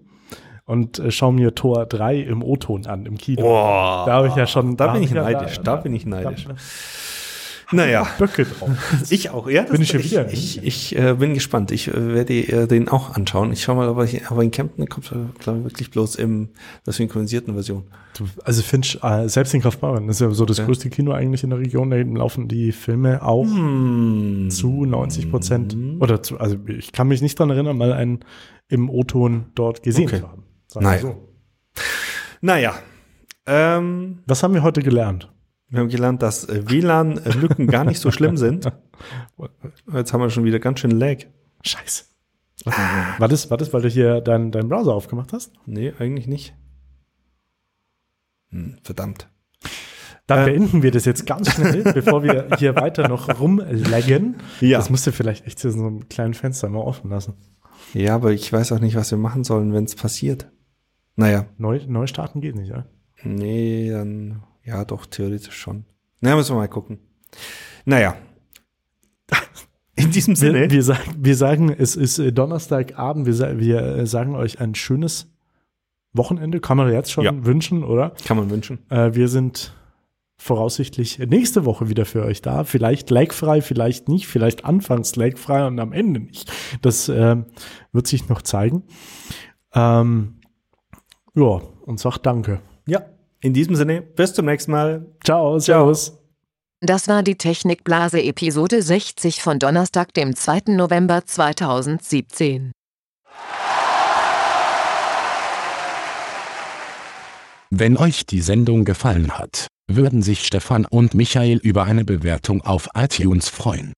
und äh, schaue mir Tor 3 im O-Ton an, im Kino. Boah, Da habe ich ja schon. Da bin ich ja- neidisch, da bin ich neidisch. Da, Naja, Böcke drauf. ich auch. Ja, das Bin ich schon ich, wieder. Ich, ich äh, bin gespannt. Ich äh, werde äh, den auch anschauen. Ich schau mal, aber, ich, aber in Kempten kommt, glaube ich, wirklich bloß in der synchronisierten Version. Also Finch, äh, selbst in Kaufbeuren, das ist ja so das Ja. größte Kino eigentlich in der Region, da laufen die Filme auch Hm. zu 90 Prozent. Oder zu, also ich kann mich nicht dran erinnern, mal einen im O-Ton dort gesehen Okay. zu haben. Sagen Naja. so. Naja, ähm, Was haben wir heute gelernt? wir haben gelernt, dass äh, WLAN-Lücken gar nicht so schlimm sind. Jetzt haben wir schon wieder ganz schön Lag. Scheiße. War das, war das, weil du hier deinen deinen Browser aufgemacht hast? Nee, eigentlich nicht. Hm, verdammt. Dann Äh. beenden wir das jetzt ganz schnell, bevor wir hier weiter noch rumlaggen. Ja. Das musst du vielleicht echt zu so einem kleinen Fenster mal offen lassen. Ja, aber ich weiß auch nicht, was wir machen sollen, wenn es passiert. Naja, Neu, neu starten geht nicht, ja? nee, dann, ja, doch, theoretisch schon. Na, müssen wir mal gucken. Naja. In diesem Sinne. Wir, wir, sagen, wir sagen, es ist äh, Donnerstagabend, wir, wir äh, sagen euch ein schönes Wochenende, kann man jetzt schon Ja. wünschen, oder? kann man wünschen. Äh, wir sind voraussichtlich nächste Woche wieder für euch da. Vielleicht lagfrei, vielleicht nicht, vielleicht anfangs lagfrei und am Ende nicht. Das ähm, wird sich noch zeigen. Ähm, ja, und sagt Danke. Ja. In diesem Sinne, bis zum nächsten Mal. Ciao, servus. Das war die Technikblase Episode 60 von Donnerstag, dem 2. November 2017. Wenn euch die Sendung gefallen hat, würden sich Stefan und Michael über eine Bewertung auf iTunes freuen.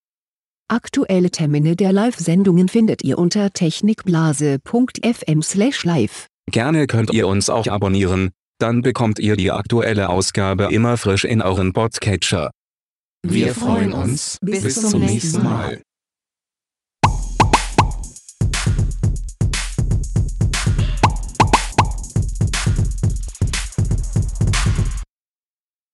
Aktuelle Termine der Live-Sendungen findet ihr unter technikblase.fm/live. Gerne könnt ihr uns auch abonnieren, dann bekommt ihr die aktuelle Ausgabe immer frisch in euren Podcatcher. Wir freuen uns. Bis zum nächsten Mal.